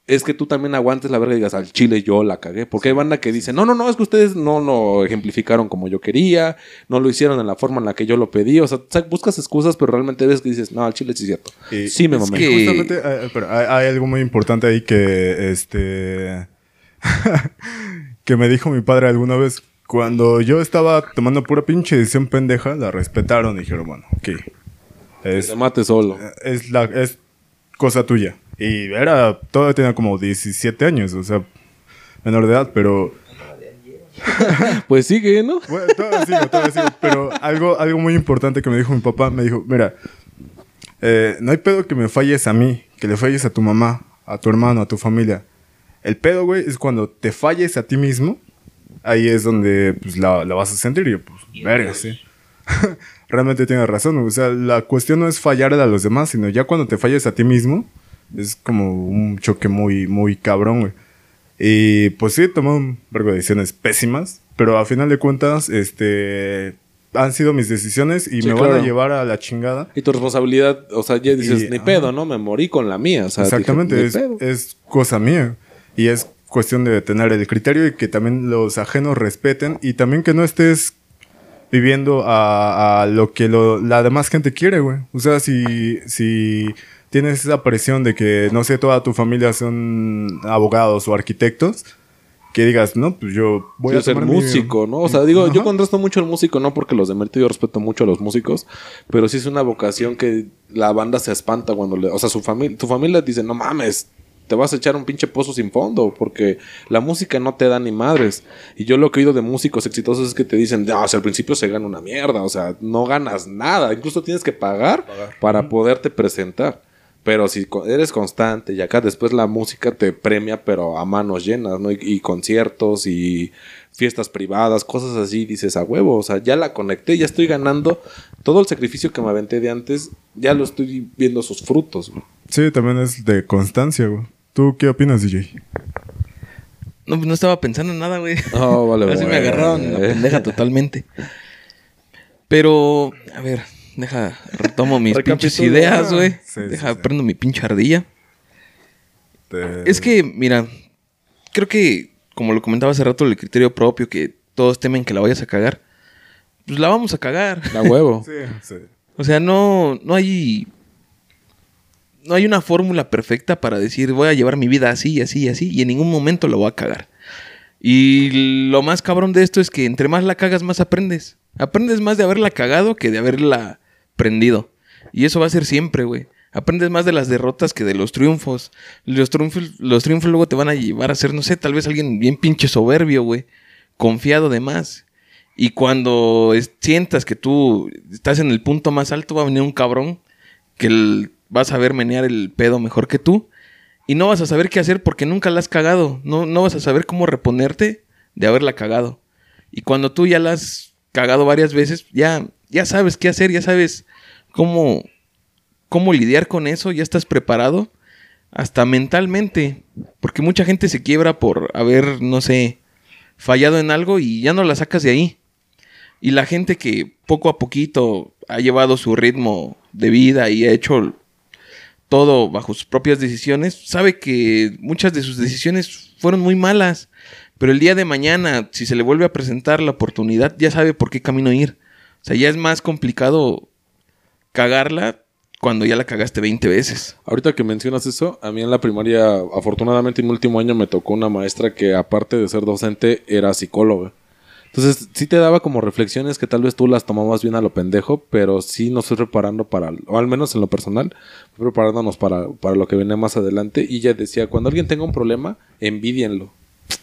es que tú también aguantes la verga y digas, al chile yo la cagué. Porque hay banda que dice, no, no, no, es que ustedes no lo ejemplificaron como yo quería, no lo hicieron en la forma en la que yo lo pedí. O sea, buscas excusas, pero realmente ves que dices, no, al chile sí es cierto. Y- sí me es mamé. que- Justamente, eh, pero hay, hay algo muy importante ahí que, este, que me dijo mi padre alguna vez. Cuando yo estaba tomando pura pinche decisión pendeja, la respetaron y dijeron, bueno, ok. Que Es, te mate solo. es, la, es cosa tuya. Y era, todavía tenía como 17 años, o sea, menor de edad, pero... Pues sigue, ¿no? Bueno, todavía sigo, todavía sigo. Pero algo, algo muy importante que me dijo mi papá, me dijo, mira, eh, no hay pedo que me falles a mí, que le falles a tu mamá, a tu hermano, a tu familia. El pedo, güey, es cuando te falles a ti mismo, ahí es donde pues, la, la vas a sentir y yo, pues, verga, sí. Realmente tienes razón, o sea, la cuestión no es fallar a los demás, sino ya cuando te falles a ti mismo, es como un choque muy, muy cabrón, güey. Y pues sí, tomé un vergo de decisiones pésimas, pero a final de cuentas, este, han sido mis decisiones y Sí, me van claro. a llevar a la chingada. Y tu responsabilidad, o sea, ya dices, Y- ni ajá. pedo, ¿no? Me morí con la mía. O sea, Exactamente, dije, es, es cosa mía. Y es cuestión de tener el criterio y que también los ajenos respeten y también que no estés viviendo a, a lo que lo- la demás gente quiere, güey. O sea, si, si tienes esa presión de que, no sé, toda tu familia son abogados o arquitectos, que digas, no, pues yo voy Quiero a ser mi- músico, ¿no? O sea, digo, yo contrasto mucho al músico, no porque los demerito, yo respeto mucho a los músicos, pero sí es una vocación que la banda se espanta cuando le, o sea, su familia, tu familia dice, no mames, te vas a echar un pinche pozo sin fondo, porque la música no te da ni madres. Y yo lo que he oído de músicos exitosos es que te dicen, no, o sea, al principio se gana una mierda, o sea, no ganas nada, incluso tienes que pagar, para poderte presentar. Pero si eres constante y acá después la música te premia, pero a manos llenas, ¿no? Y, y conciertos y fiestas privadas, cosas así, dices a huevo, o sea, ya la conecté, ya estoy ganando todo el sacrificio que me aventé de antes, ya lo estoy viendo sus frutos. güey. Sí, también es de constancia, güey. ¿Tú qué opinas, DJ? No, pues no estaba pensando en nada, güey. Oh, vale, Ahora sí me agarraron la pendeja totalmente. Pero, a ver, deja, retomo mis pinches ideas, güey. Sí, deja, sí. prendo mi pinche ardilla. Te- Es que, mira, creo que, como lo comentaba hace rato, el criterio propio, que todos temen que la vayas a cagar, pues la vamos a cagar. A huevo. Sí, sí. O sea, no, no hay. No hay una fórmula perfecta para decir voy a llevar mi vida así, así, así, y en ningún momento la voy a cagar. Y lo más cabrón de esto es que entre más la cagas, más aprendes. Aprendes más de haberla cagado que de haberla prendido. Y eso va a ser siempre, güey. Aprendes más de las derrotas que de los triunfos. Los triunfos, los triunfos luego te van a llevar a ser, no sé, tal vez alguien bien pinche soberbio, güey. Confiado de más. Y cuando sientas que tú estás en el punto más alto, va a venir un cabrón que el- vas a ver menear el pedo mejor que tú. Y no vas a saber qué hacer porque nunca la has cagado. No, no vas a saber cómo reponerte de haberla cagado. Y cuando tú ya la has cagado varias veces, ya, ya sabes qué hacer, ya sabes cómo, cómo lidiar con eso, ya estás preparado. Hasta mentalmente. Porque mucha gente se quiebra por haber, no sé, fallado en algo y ya no la sacas de ahí. Y la gente que poco a poquito ha llevado su ritmo de vida y ha hecho todo bajo sus propias decisiones, sabe que muchas de sus decisiones fueron muy malas. Pero el día de mañana, si se le vuelve a presentar la oportunidad, ya sabe por qué camino ir. O sea, ya es más complicado cagarla cuando ya la cagaste 20 veces. Ahorita que mencionas eso, a mí en la primaria, afortunadamente en mi último año me tocó una maestra que aparte de ser docente, era psicóloga. Entonces, sí te daba como reflexiones que tal vez tú las tomabas bien a lo pendejo, pero sí nos fue preparando para, o al menos en lo personal, fue preparándonos para, para lo que viene más adelante. Y ella decía, cuando alguien tenga un problema, envidienlo.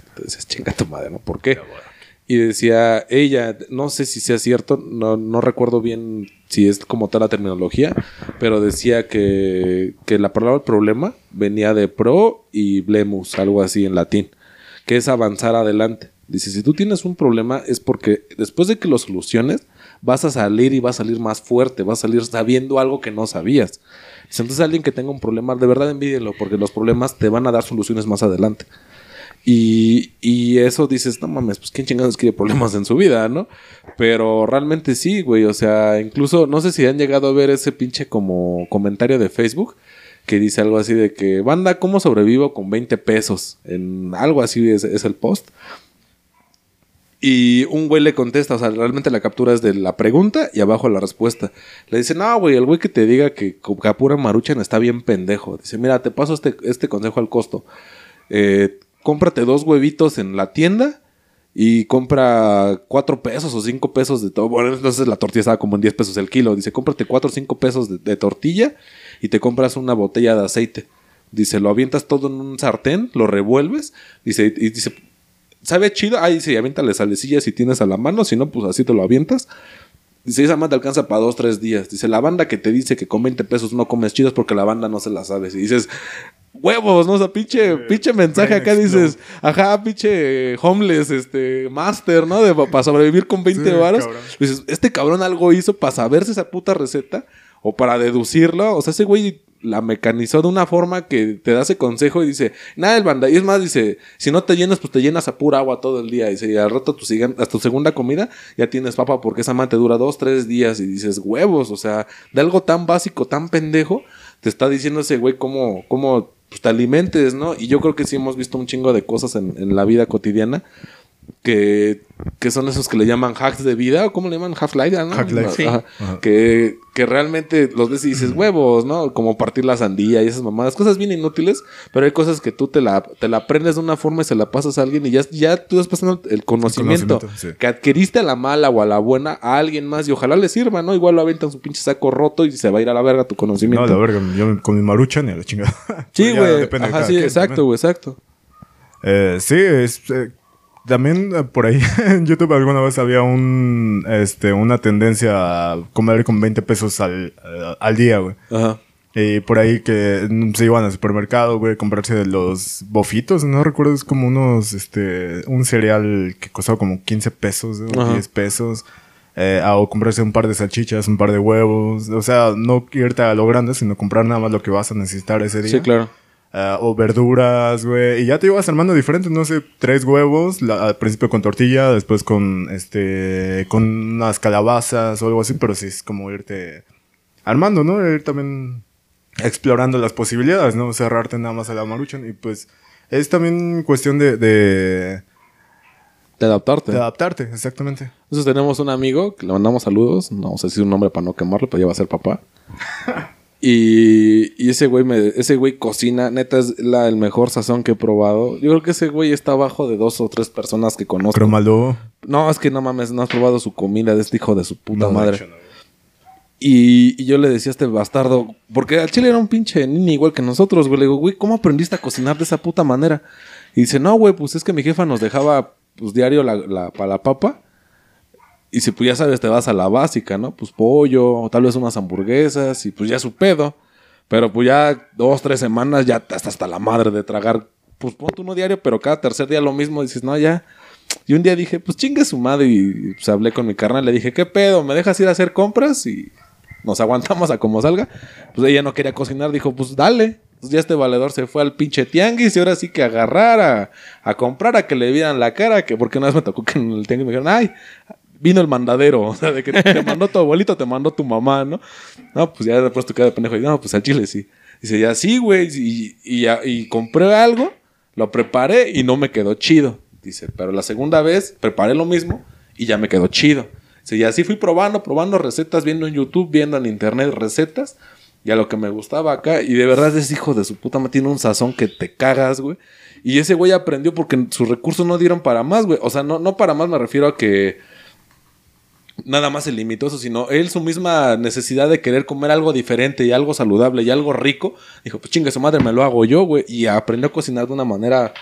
Entonces, chinga tu madre, ¿no? ¿Por qué? Y decía ella, no sé si sea cierto, no, no recuerdo bien si es como tal la terminología, pero decía que, que la palabra problema venía de pro y blemus, algo así en latín, que es avanzar adelante. Dice, si tú tienes un problema es porque después de que lo soluciones, vas a salir y vas a salir más fuerte, vas a salir sabiendo algo que no sabías. Entonces alguien que tenga un problema, de verdad envídielo, porque los problemas te van a dar soluciones más adelante. Y, y eso dices, no mames, pues quién chingados quiere problemas en su vida, ¿no? Pero realmente sí, güey, o sea, incluso no sé si han llegado a ver ese pinche como comentario de Facebook que dice algo así de que, banda, ¿cómo sobrevivo con 20 pesos? En algo así es, el post. Y un güey le contesta, o sea, realmente la captura es de la pregunta y abajo la respuesta. Le dice, no, güey, el güey que te diga que Capura Maruchan está bien pendejo. Dice, mira, te paso este, este consejo al costo. Eh, cómprate dos huevitos en la tienda y compra cuatro pesos o cinco pesos de todo. Bueno, entonces la tortilla estaba como en 10 pesos el kilo. Dice, cómprate cuatro o cinco pesos de, tortilla y te compras una botella de aceite. Dice, lo avientas todo en un sartén, lo revuelves. Dice, y dice, ¿sabe chido? Ah, dice, y aviéntale salecilla si tienes a la mano, si no, pues así te lo avientas. Dice, esa más te alcanza para dos, tres días. Dice, la banda que te dice que con 20 pesos no comes chidos porque la banda no se la sabe. Y dices, huevos, ¿no? O sea, pinche, pinche mensaje acá dices, ajá, pinche homeless, este, master, ¿no? De, para sobrevivir con 20 Sí, varos. Dices, este cabrón algo hizo para saberse esa puta receta o para deducirlo. O sea, ese güey la mecanizó de una forma que te da ese consejo y dice, nada, el banda. Y es más, dice, si no te llenas, pues te llenas a pura agua todo el día. Dice, y al rato tu, hasta tu segunda comida ya tienes papa porque esa man te dura dos, tres días. Y dices, huevos, o sea, de algo tan básico, tan pendejo, te está diciendo ese güey cómo, cómo pues, te alimentes, ¿no? Y yo creo que sí hemos visto un chingo de cosas en, en la vida cotidiana que, que son esos que le llaman hacks de vida, o cómo le llaman half-life, ¿no? Hack life. Sí. Que, que realmente los ves y dices huevos, ¿no? Como partir la sandía y esas mamadas, cosas bien inútiles, pero hay cosas que tú te la, te la aprendes de una forma y se la pasas a alguien y ya, ya tú estás pasando el conocimiento, conocimiento, sí. que adquiriste a la mala o a la buena a alguien más y ojalá le sirva, ¿no? Igual lo aventan su pinche saco roto y se va a ir a la verga tu No, conocimiento. la verga, yo con mi maruchan y a la chingada. Sí, güey. Ajá, sí, exacto, güey, exacto. Eh, sí, es, eh, también eh, por ahí en YouTube alguna vez había un, este, una tendencia a comer con 20 pesos al, eh, al día, güey. Ajá. Y por ahí que mm, se iban al supermercado, güey, a comprarse los bofitos, no recuerdo, es como unos, este, un cereal que costaba como 15 pesos, ¿no? Ajá. 10 pesos. eh, o comprarse un par de salchichas, un par de huevos. O sea, no irte a lo grande, sino comprar nada más lo que vas a necesitar ese día. Sí, claro. Eh, o verduras, güey. Y ya te ibas armando diferentes, no sé, tres huevos. la- al principio con tortilla, después con, este, con unas calabazas o algo así. Pero sí es como irte armando, ¿no? Ir también explorando las posibilidades, ¿no? Cerrarte nada más a la maruchan. Y pues es también cuestión de, de, De adaptarte. de adaptarte, exactamente. Entonces tenemos un amigo que le mandamos saludos. No vamos a decir un nombre para no quemarlo, pero ya va a ser papá. Y, y ese güey me, ese güey cocina, neta es la, el mejor sazón que he probado. Yo creo que ese güey está abajo de dos o tres personas que conozco. Pero malo. No, es que no mames, no has probado su comida de este hijo de su puta No, madre. no. Y, y yo le decía a este bastardo, porque al chile era un pinche niño igual que nosotros, güey. Le digo, güey, ¿cómo aprendiste a cocinar de esa puta manera? Y dice, no, güey, pues es que mi jefa nos dejaba pues diario la, la, para la papa. Y si pues ya sabes, te vas a la básica, ¿no? Pues pollo, o tal vez unas hamburguesas, y pues ya su pedo. Pero pues ya dos, tres semanas ya estás hasta la madre de tragar. Pues ponte uno diario, pero cada tercer día lo mismo. Dices, no, ya. Y un día dije, pues chingue su madre. Y pues hablé con mi carnal. Le dije, ¿qué pedo? ¿Me dejas ir a hacer compras? Y nos aguantamos a como salga. Pues ella no quería cocinar. Dijo, pues dale. Pues ya este valedor se fue al pinche tianguis. Y ahora sí que agarrar a, a comprar, a que le vieran la cara. que Porque una vez me tocó que en el tianguis me dijeron, ay, vino el mandadero. O sea, de que te mandó tu abuelito, te mandó tu mamá, ¿no? No, pues ya después tu cara de pendejo. Y no, pues al chile sí. Dice, ya sí, güey. Y, y, y compré algo, lo preparé y no me quedó chido. Dice, pero la segunda vez preparé lo mismo y ya me quedó chido. Dice, y así fui probando, probando recetas, viendo en YouTube, viendo en internet recetas. Y a lo que me gustaba acá. Y de verdad ese hijo de su puta madre tiene un sazón que te cagas, güey. Y ese güey aprendió porque sus recursos no dieron para más, güey. O sea, no, no para más me refiero a que nada más se limitó eso, sino él su misma necesidad de querer comer algo diferente y algo saludable y algo rico, dijo, pues chingue su madre, me lo hago yo, güey, y aprendió a cocinar de una manera,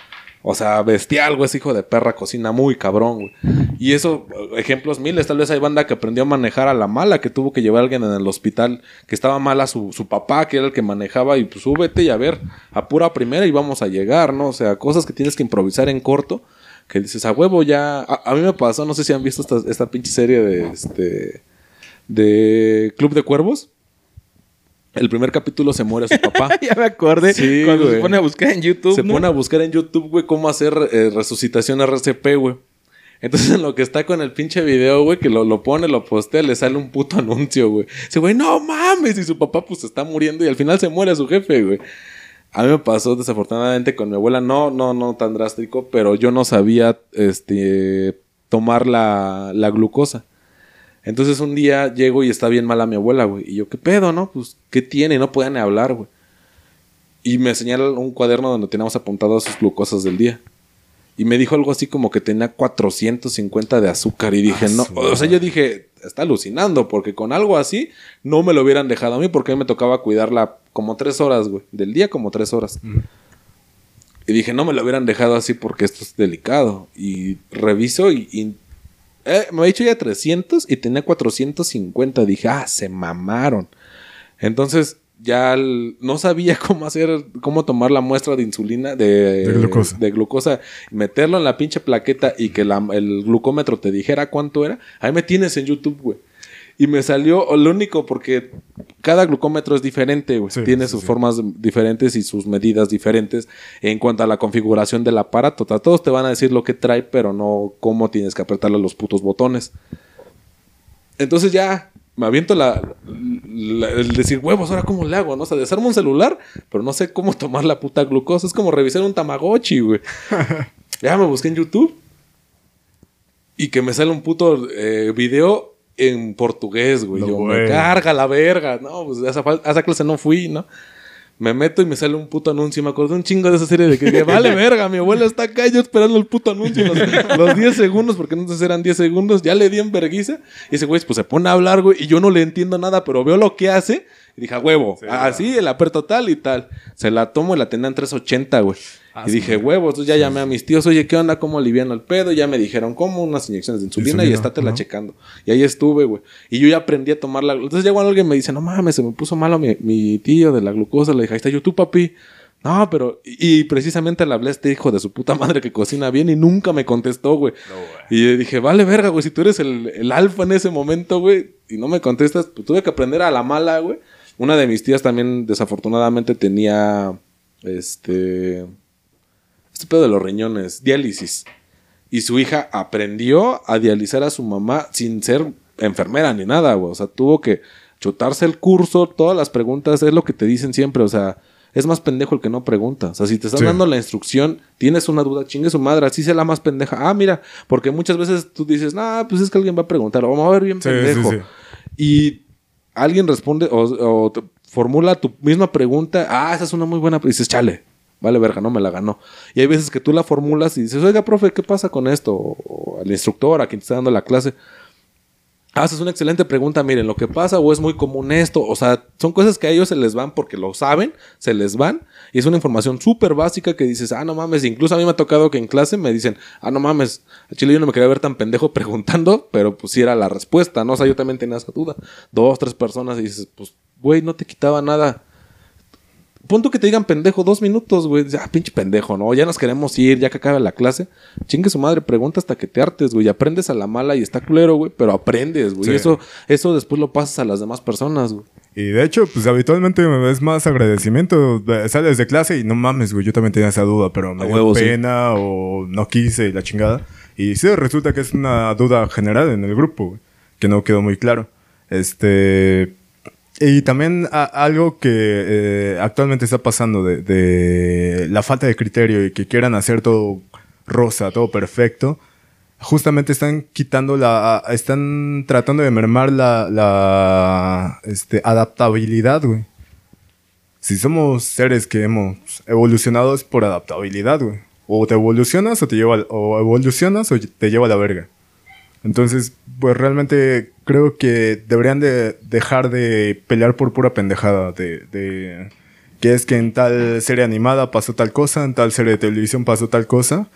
o sea, bestial, güey, ese hijo de perra cocina muy cabrón, güey. Y eso, ejemplos miles, tal vez hay banda que aprendió a manejar a la mala, que tuvo que llevar a alguien en el hospital, que estaba mala su, su papá, que era el que manejaba, y pues súbete y a ver, a pura primera y vamos a llegar, ¿no? O sea, cosas que tienes que improvisar en corto que dices a huevo ya a, a mí me pasó no sé si han visto esta, esta pinche serie de este de Club de Cuervos el primer capítulo se muere su papá ya me acordé. Sí, cuando se pone a buscar en YouTube. se ¿no? pone a buscar en YouTube güey cómo hacer eh, resucitación RCP güey entonces en lo que está con el pinche video, güey, que lo, lo pone, lo postea, le sale un puto anuncio, güey. Dice, güey, no mames. Y su papá pues está muriendo y al final se muere su jefe, güey. A mí me pasó desafortunadamente con mi abuela, no, no, no tan drástico, pero yo no sabía este, tomar la, la glucosa. Entonces un día llego y está bien mala mi abuela, güey. Y yo, ¿qué pedo, no? Pues, ¿qué tiene? No ni hablar, güey. Y me señala un cuaderno donde teníamos apuntadas sus glucosas del día. Y me dijo algo así como que tenía 450 de azúcar. Y dije, Ah, no. O sea, yo dije, está alucinando, porque con algo así no me lo hubieran dejado a mí, porque a mí me tocaba cuidarla como tres horas, güey. Del día como tres horas. Y dije, no me lo hubieran dejado así porque esto es delicado. Y reviso y. y- eh, me había dicho ya 300 y tenía 450. Dije, ah, se mamaron. Entonces ya no sabía cómo hacer, cómo tomar la muestra de insulina, de, De glucosa. de glucosa, meterlo en la pinche plaqueta y que la- el glucómetro te dijera cuánto era. Ahí me tienes en YouTube, güey. Y me salió lo único porque cada glucómetro es diferente, güey. Sí, Tiene sí, sus sí. formas diferentes y sus medidas diferentes en cuanto a la configuración del aparato. Todos te van a decir lo que trae, pero no cómo tienes que apretarle los putos botones. Entonces ya me aviento la, la- el decir, huevos, ahora cómo le hago, ¿no? O sea, desarmo un celular, pero no sé cómo tomar la puta glucosa. Es como revisar un Tamagotchi, güey. ya me busqué en YouTube y que me sale un puto eh, video en portugués, güey. No, Yo me carga la verga, ¿no? Pues a esa, a esa clase no fui, ¿no? Me meto y me sale un puto anuncio. y Me acordé un chingo de esa serie de que, que vale verga, mi abuela está acá y yo esperando el puto anuncio. Los, los 10 segundos, porque entonces eran 10 segundos. Ya le di en verguiza. Y ese güey pues se pone a hablar, güey. Y yo no le entiendo nada, pero veo lo que hace. Y dije, "A huevo, así, el aperto tal y tal. Se la tomo y la tenía en 380, güey. Y dije, huevo, entonces ya llamé a mis tíos, oye, ¿qué onda? ¿Cómo aliviano el pedo? Ya me dijeron, ¿cómo? Unas inyecciones de insulina, y Insulina, estate la checando. Y ahí estuve, güey. Y yo ya aprendí a tomar la Entonces ya cuando alguien me dice, no mames, se me puso malo mi, mi tío de la glucosa. Le dije, ahí está YouTube, papi. No, pero. Y, y precisamente le hablé a este hijo de su puta madre que cocina bien y nunca me contestó, güey. Y yo dije, vale, verga, güey, si tú eres el, el alfa en ese momento, güey, y no me contestas, pues tuve que aprender a la mala, güey. Una de mis tías también, desafortunadamente, tenía. Este. Este pedo de los riñones, diálisis. Y su hija aprendió a dializar a su mamá sin ser enfermera ni nada, güey. O sea, tuvo que chutarse el curso, todas las preguntas, es lo que te dicen siempre, o sea, es más pendejo el que no pregunta. O sea, si te están Sí. dando la instrucción, tienes una duda, chingue su madre, así sea la más pendeja. Ah, mira, porque muchas veces tú dices, nah, pues es que alguien va a preguntar, o vamos a ver bien Sí, pendejo. sí. Y alguien responde o, o te formula tu misma pregunta, ah, esa es una muy buena, y dices, chale. Vale, verga, no me la ganó. Y hay veces que tú la formulas y dices, oiga, profe, ¿qué pasa con esto? O, al instructor, a quien te está dando la clase. Ah, esa es una excelente pregunta. Miren, lo que pasa o es muy común esto. O sea, son cosas que a ellos se les van porque lo saben, se les van. Y es una información súper básica que dices, ah, no mames. Incluso a mí me ha tocado que en clase me dicen, ah, no mames. A Chile yo no me quería ver tan pendejo preguntando, pero pues sí era la respuesta, ¿no? O sea, yo también tenía esa duda. Dos, tres personas y dices, pues, güey, no te quitaba nada. Punto que te digan pendejo dos minutos, güey. Ah, pinche pendejo, ¿no? Ya nos queremos ir, ya que acabe la clase. Chingue su madre, pregunta hasta que te hartes, güey. Aprendes a la mala y está culero, güey. Pero aprendes, güey. Sí. Eso, eso después lo pasas a las demás personas, güey. Y de hecho, pues habitualmente es más agradecimiento. De- Sales de clase y no mames, güey, yo también tenía esa duda, pero me dio huevo, sí. pena o no quise y la chingada. Y sí, resulta que es una duda general en el grupo, güey, que no quedó muy claro. Este. Y también algo que eh, actualmente está pasando de, la falta de criterio y que quieran hacer todo rosa, todo perfecto. Justamente están quitando la. Están tratando de mermar la, este, adaptabilidad, güey. Si somos seres que hemos evolucionado es por adaptabilidad, güey. O te evolucionas o te lleva, o evolucionas o te lleva a la verga. Entonces, pues realmente creo que deberían de dejar de pelear por pura pendejada. De, que es que en tal serie animada pasó tal cosa, en tal serie de televisión pasó tal cosa.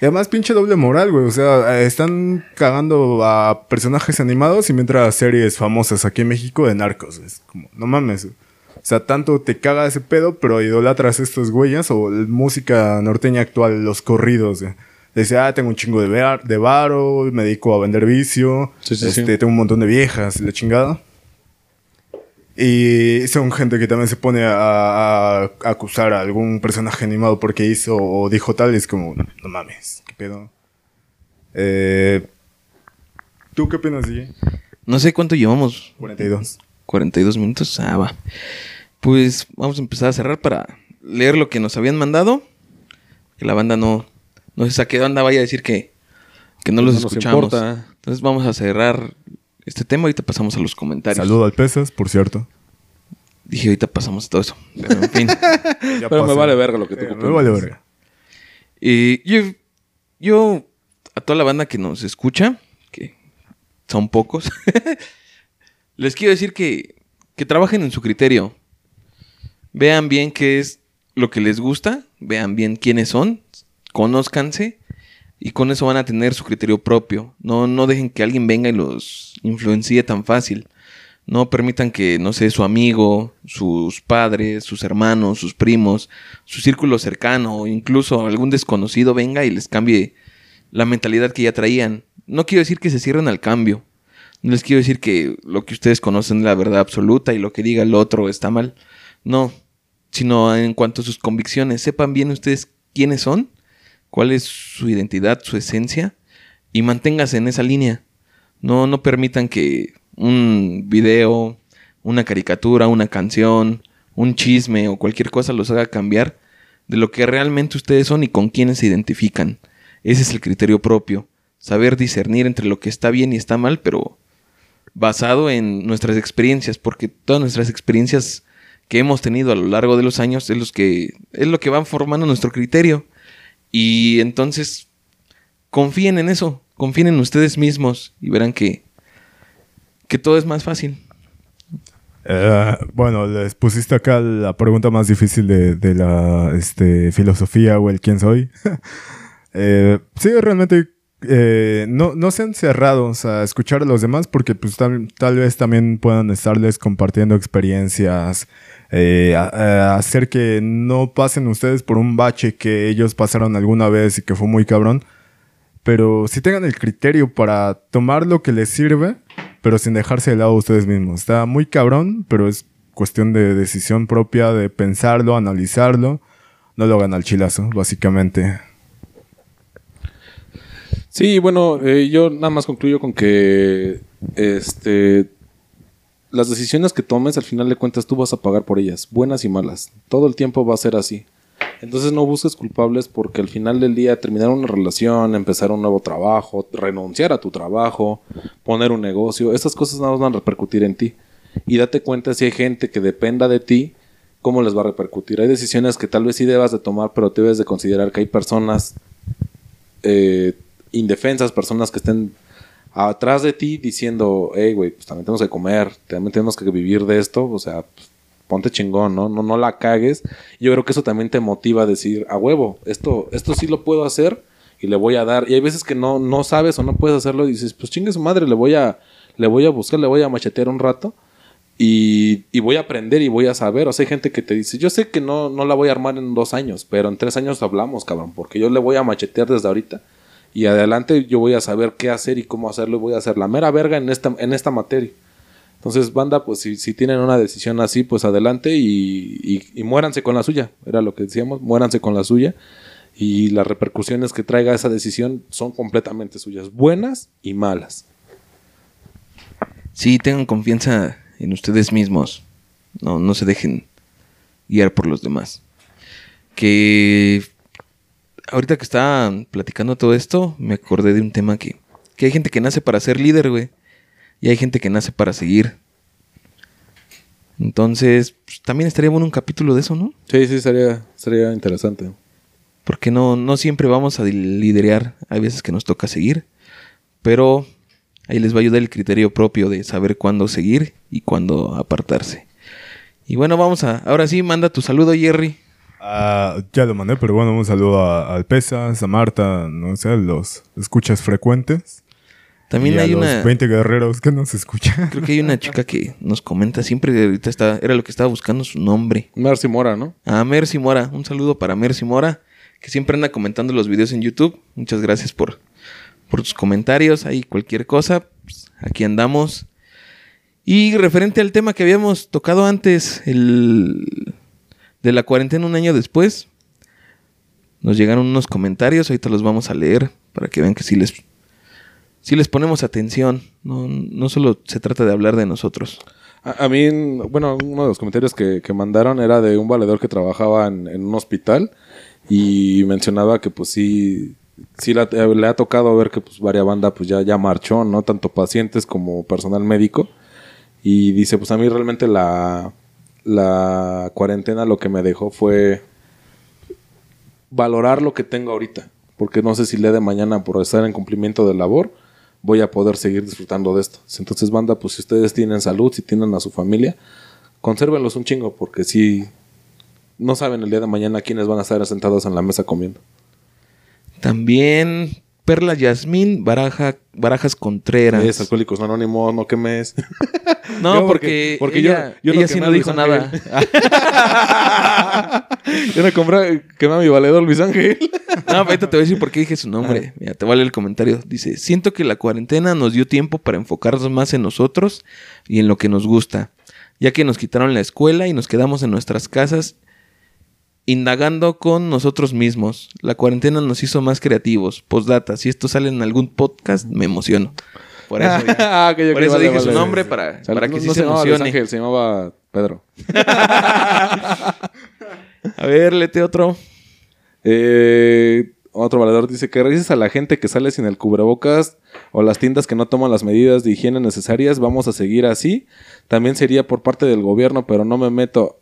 Y además, pinche doble moral, güey. O sea, están cagando a personajes animados y mientras series famosas aquí en México de narcos. Es como, no mames. O sea, tanto te caga ese pedo, pero idolatras estos güeyes o música norteña actual, los corridos. güey. Dice, ah, tengo un chingo de, bar, de varo, me dedico a vender vicio, Sí, sí, este, sí. tengo un montón de viejas, la chingada. Y son gente que también se pone a, a acusar a algún personaje animado porque hizo o dijo tal, y es como, no mames, qué pedo. Eh, ¿Tú qué opinas, DJ? No sé cuánto llevamos. 42. 42 minutos. Ah, va. Pues vamos a empezar a cerrar para leer lo que nos habían mandado. Que la banda no, no se saque de onda, vaya a decir que, que no los nos escuchamos. importa. Entonces vamos a cerrar este tema. Ahorita pasamos a los comentarios. Saludo al Pesas, por cierto. Dije, ahorita pasamos a todo eso. Pero en fin. Pero me vale verga lo que tú Eh, me vale verga. Y yo, yo, a toda la banda que nos escucha, que son pocos, les quiero decir que, que trabajen en su criterio. Vean bien qué es lo que les gusta, vean bien quiénes son, conózcanse y con eso van a tener su criterio propio. No, no dejen que alguien venga y los influencie tan fácil. No permitan que, no sé, su amigo, sus padres, sus hermanos, sus primos, su círculo cercano o incluso algún desconocido venga y les cambie la mentalidad que ya traían. No quiero decir que se cierren al cambio. No les quiero decir que lo que ustedes conocen es la verdad absoluta y lo que diga el otro está mal. No, sino en cuanto a sus convicciones. Sepan bien ustedes quiénes son, cuál es su identidad, su esencia y manténgase en esa línea. No, no permitan que un video, una caricatura, una canción, un chisme o cualquier cosa los haga cambiar de lo que realmente ustedes son y con quiénes se identifican. Ese es el criterio propio. Saber discernir entre lo que está bien y está mal, pero basado en nuestras experiencias, porque todas nuestras experiencias que hemos tenido a lo largo de los años es, los que, es lo que van formando nuestro criterio. Y entonces, confíen en eso, confíen en ustedes mismos y verán que, que todo es más fácil. Eh, bueno, les pusiste acá la pregunta más difícil de, de la este, filosofía o el quién soy. Eh, sí, realmente eh, no, no sean cerrados a escuchar a los demás porque pues tal, tal vez también puedan estarles compartiendo experiencias eh, a hacer que no pasen ustedes por un bache que ellos pasaron alguna vez y que fue muy cabrón. Pero si tengan el criterio para tomar lo que les sirve, pero sin dejarse de lado ustedes mismos. Está muy cabrón, pero es cuestión de decisión propia, de pensarlo, analizarlo. No lo hagan al chilazo, básicamente. Sí, bueno, eh, yo nada más concluyo con que este las decisiones que tomes al final de cuentas tú vas a pagar por ellas, buenas y malas. Todo el tiempo va a ser así. Entonces no busques culpables porque al final del día terminar una relación, empezar un nuevo trabajo, renunciar a tu trabajo, poner un negocio, esas cosas no van a repercutir en ti. Y date cuenta si hay gente que dependa de ti, cómo les va a repercutir. Hay decisiones que tal vez sí debas de tomar, pero debes de considerar que hay personas eh, indefensas, personas que estén atrás de ti diciendo, hey, güey, pues también tenemos que comer, también tenemos que vivir de esto, o sea, pues, ponte chingón, ¿no? ¿no? No la cagues. Yo creo que eso también te motiva a decir, a huevo, esto, esto sí lo puedo hacer y le voy a dar. Y hay veces que no, no sabes o no puedes hacerlo y dices, pues chingue su madre, le voy a, le voy a buscar, le voy a machetear un rato. Y, y voy a aprender y voy a saber. O sea, hay gente que te dice, yo sé que no, no la voy a armar en dos años, pero en tres años hablamos, cabrón, porque yo le voy a machetear desde ahorita. Y adelante yo voy a saber qué hacer y cómo hacerlo voy a hacer la mera verga en esta, en esta materia. Entonces, banda, pues si, si tienen una decisión así, pues adelante y, y, y muéranse con la suya. Era lo que decíamos, muéranse con la suya. Y las repercusiones que traiga esa decisión son completamente suyas, buenas y malas. Sí, tengan confianza en ustedes mismos. No, no se dejen guiar por los demás. Que ahorita que estaba platicando todo esto, me acordé de un tema que, que hay gente que nace para ser líder, güey. Y hay gente que nace para seguir. Entonces, pues, también estaría bueno un capítulo de eso, ¿no? Sí, sí, sería, sería interesante. Porque no, no siempre vamos a liderear. Hay veces que nos toca seguir. Pero ahí les va a ayudar el criterio propio de saber cuándo seguir y cuándo apartarse. Y bueno, vamos a. Ahora sí, manda tu saludo, Jerry. Ah, ya lo mandé, pero bueno, un saludo a- al Pesas, a Marta, no sé, los escuchas frecuentes. También y a hay los una. 20 guerreros que nos escuchan. Creo que hay una chica que nos comenta siempre. Ahorita está, era lo que estaba buscando su nombre. Mercy Mora, ¿no? A Mercy Mora. Un saludo para Mercy Mora, que siempre anda comentando los videos en YouTube. Muchas gracias por, por tus comentarios. Ahí cualquier cosa, pues, aquí andamos. Y referente al tema que habíamos tocado antes, el de la cuarentena un año después, nos llegaron unos comentarios. Ahorita los vamos a leer para que vean que sí les, sí les ponemos atención. No, no solo se trata de hablar de nosotros. A, mí, bueno, uno de los comentarios que, que mandaron era de un valedor que trabajaba en, un hospital y mencionaba que pues sí, sí eh, le ha tocado ver que pues varia banda pues ya, ya marchó, ¿no? Tanto pacientes como personal médico. Y dice, pues a mí realmente la, la cuarentena lo que me dejó fue valorar lo que tengo ahorita. Porque no sé si día de mañana por estar en cumplimiento de labor voy a poder seguir disfrutando de esto. Entonces, banda, pues si ustedes tienen salud, si tienen a su familia, consérvenlos un chingo, porque si no saben el día de mañana quiénes van a estar sentados en la mesa comiendo. También Perla Yasmín Baraja, Barajas Contreras. Es alcohólicos anónimos, no quemes. No, Yo porque, porque ella, yo- yo no ella sí no a dijo nada. Yo no compré, quemé a mi valedor Luis Ángel. No, ahorita te voy a decir por qué dije su nombre. Mira, te vale el comentario. Dice, siento que la cuarentena nos dio tiempo para enfocarnos más en nosotros y en lo que nos gusta, ya que nos quitaron la escuela y nos quedamos en nuestras casas indagando con nosotros mismos. La cuarentena nos hizo más creativos. Postdata, si esto sale en algún podcast, me emociono. Por eso, dije- Ah, ok, ok, por eso vale, dije su vale. nombre para, O sea, para no- que sí no se emocione. Ángel, se llamaba Pedro. A ver, lete otro. Eh, otro valedor dice que gracias a la gente que sale sin el cubrebocas o las tiendas que no toman las medidas de higiene necesarias, vamos a seguir así. También sería por parte del gobierno, pero no me meto.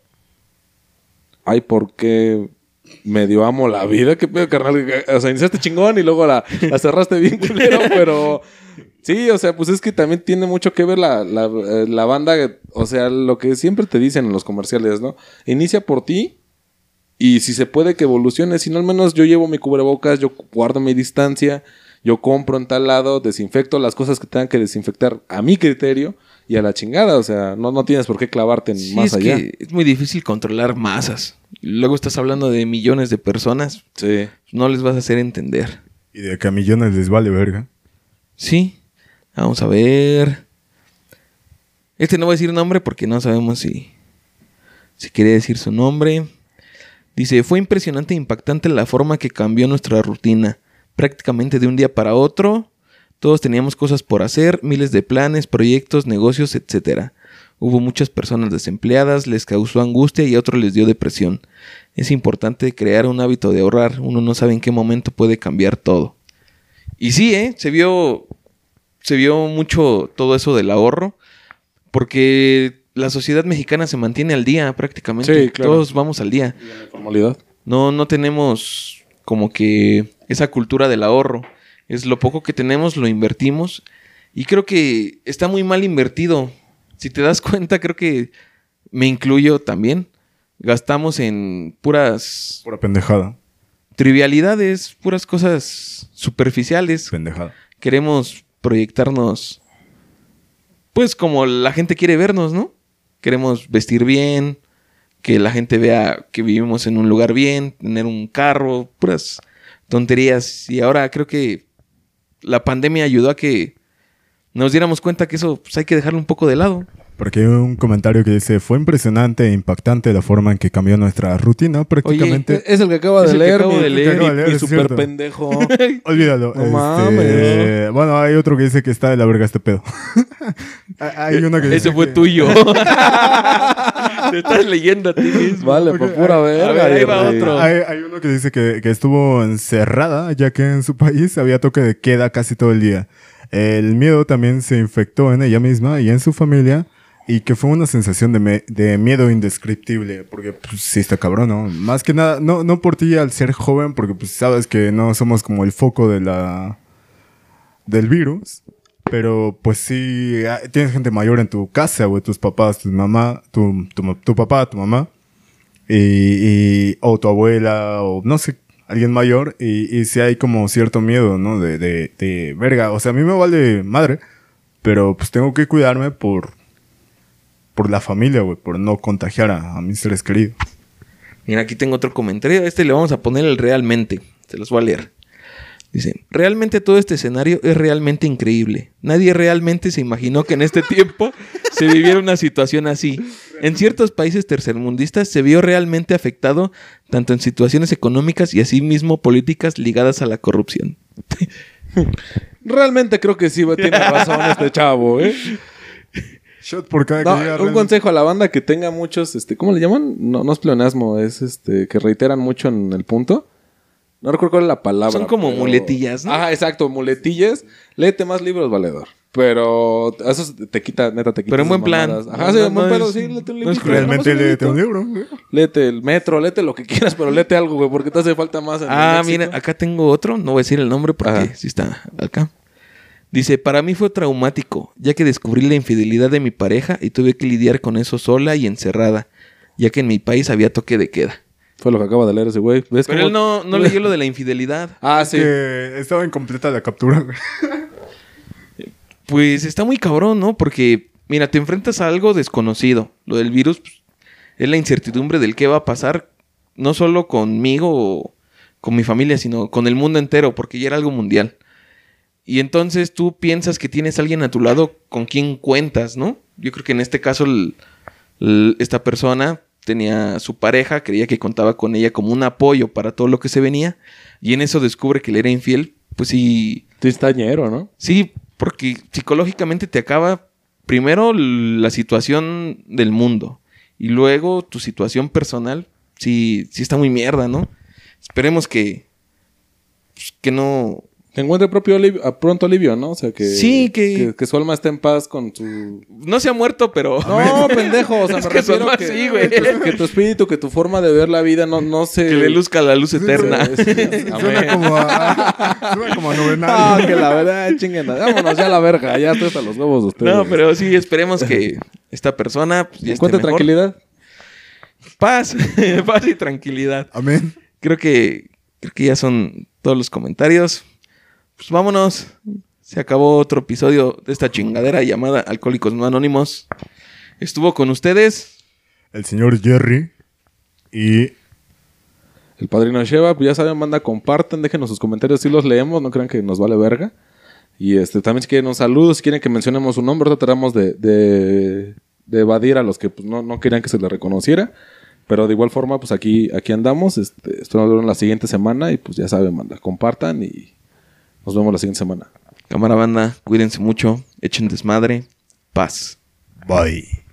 Ay, porque medio amo la vida. ¿Qué pedo, carnal? O sea, iniciaste chingón y luego la, la cerraste bien culero, pero... Sí, o sea, pues es que también tiene mucho que ver la, la, eh, la banda, o sea, lo que siempre te dicen en los comerciales, ¿no? Inicia por ti y si se puede que evolucione, si no al menos yo llevo mi cubrebocas, yo guardo mi distancia, yo compro en tal lado, desinfecto las cosas que tengan que desinfectar a mi criterio y a la chingada. O sea, no, no tienes por qué clavarte en Sí, más es allá. que es muy difícil controlar masas. Luego estás hablando de millones de personas. Sí. No les vas a hacer entender. Y de que a millones les vale verga. Sí. Vamos a ver. Este no voy a decir nombre porque no sabemos si, si quiere decir su nombre. Dice, fue impresionante e impactante la forma que cambió nuestra rutina. Prácticamente de un día para otro. Todos teníamos cosas por hacer, miles de planes, proyectos, negocios, etc. Hubo muchas personas desempleadas, les causó angustia y a otros les dio depresión. Es importante crear un hábito de ahorrar. Uno no sabe en qué momento puede cambiar todo. Y sí, ¿eh? Se vio, se vio mucho todo eso del ahorro. Porque la sociedad mexicana se mantiene al día prácticamente. Sí, claro. Todos vamos al día. Y en la informalidad. No, no tenemos como que esa cultura del ahorro. Es lo poco que tenemos, lo invertimos. Y creo que está muy mal invertido. Si te das cuenta, creo que me incluyo también. Gastamos en puras Pura pendejada. trivialidades, puras cosas superficiales. Pendejada. Queremos proyectarnos, pues como la gente quiere vernos, ¿no? Queremos vestir bien, que la gente vea que vivimos en un lugar bien, tener un carro, puras tonterías. Y ahora creo que la pandemia ayudó a que nos diéramos cuenta que eso pues, hay que dejarlo un poco de lado. Porque hay un comentario que dice, fue impresionante e impactante la forma en que cambió nuestra rutina. Prácticamente, Es el que acaba Es de el que leer. acabo de leer. Es super pendejo. olvídalo. No este, mames. Bueno, hay otro que dice que está de la verga este pedo. hay uno que dice Ese fue que- tuyo. Te estás leyendo a ti mismo. vale, Ok, por pura verga. ver, ahí va otro. Hay, hay uno que dice que, que estuvo encerrada, ya que en su país había toque de queda casi todo el día. El miedo también se infectó en ella misma y en su familia, y que fue una sensación de, me- de miedo indescriptible, porque pues sí está cabrón, ¿no? Más que nada, no, no por ti al ser joven, porque pues sabes que no somos como el foco de la del virus. Pero pues sí, ah, tienes gente mayor en tu casa, güey, tus papás, tu mamá, tu, tu, papá, tu mamá y, y- o tu abuela o no sé, alguien mayor y, y sí hay como cierto miedo, ¿no? De, de, de verga, o sea, a mí me vale madre, pero pues tengo que cuidarme por por la familia, güey, por no contagiar a, a mis seres queridos. Mira, aquí tengo otro comentario. A este le vamos a poner el realmente. Se los voy a leer. Dice, realmente todo este escenario es realmente increíble. Nadie realmente se imaginó que en este tiempo se viviera una situación así. En ciertos países tercermundistas se vio realmente afectado tanto en situaciones económicas y asimismo políticas ligadas a la corrupción. Realmente creo que sí güey, tiene razón este chavo, ¿eh? Shot por cada No, un consejo a la banda que tenga muchos, este, ¿cómo le llaman? No, no es pleonasmo, es este, que reiteran mucho en el punto. No recuerdo cuál es la palabra. Son como muletillas, ¿no? Ajá, exacto, muletillas. Léete más libros, valedor. Pero eso te quita, neta, te quita. Pero en buen plan. mamadas. Ajá, No, sí, no, en buen no sí, léete un no es libro. Realmente léete un libro. güey. Léete el metro, léete lo que quieras, pero léete algo, güey, porque te hace falta más. en Ah, mira, acá tengo otro. No voy a decir el nombre porque Ajá. sí está acá. Dice, para mí fue traumático, ya que descubrí la infidelidad de mi pareja y tuve que lidiar con eso sola y encerrada, ya que en mi país había toque de queda. Fue lo que acaba de leer ese güey. ¿Ves Pero cómo- él no, no leyó lo de la infidelidad. Ah, sí. Que estaba incompleta la captura, güey. Pues está muy cabrón, ¿no? Porque, mira, te enfrentas a algo desconocido. Lo del virus pues, es la incertidumbre del qué va a pasar, no solo conmigo o con mi familia, sino con el mundo entero, porque ya era algo mundial. Y entonces tú piensas que tienes a alguien a tu lado con quien cuentas, ¿no? Yo creo que en este caso el- el- esta persona tenía su pareja, creía que contaba con ella como un apoyo para todo lo que se venía, y en eso descubre que le era infiel, pues sí, Sí, está ñero, ¿no? Sí, porque psicológicamente te acaba primero la situación del mundo y luego tu situación personal. Sí, sí está muy mierda, ¿no? Esperemos que pues, que no Que encuentre propio alivio- a pronto alivio, ¿no? O sea, que, Sí, que- que... que su alma esté en paz con su... no se ha muerto, pero No, pendejo, o sea, Es me que refiero que, así, güey. que, tu, que tu espíritu, que tu forma de ver la vida no, no se... que le luzca la luz eterna. Sí, sí, sí. Suena como a, suena como a novenario. que la verdad, chinguen. Vámonos ya a la verga, ya estoy hasta los huevos de ustedes. No, pero sí esperemos que esta persona pues, ya esté Encuentre mejor. tranquilidad. Paz, paz y tranquilidad. Amén. Creo que creo que ya son todos los comentarios. Pues vámonos. Se acabó otro episodio de esta chingadera llamada Alcohólicos No Anónimos. Estuvo con ustedes. El señor Jerry y El padrino Sheva, pues ya saben, manda, compartan, déjenos sus comentarios si los leemos, no crean que nos vale verga. Y este también si quieren un saludo, si quieren que mencionemos un nombre, tratamos de, de, de evadir a los que pues, no, no querían que se les reconociera. Pero de igual forma, pues aquí, aquí andamos. Este, esperamos verlos la siguiente semana y pues ya saben, manda, compartan y nos vemos la siguiente semana. Cámara banda, cuídense mucho, echen desmadre, paz. bye.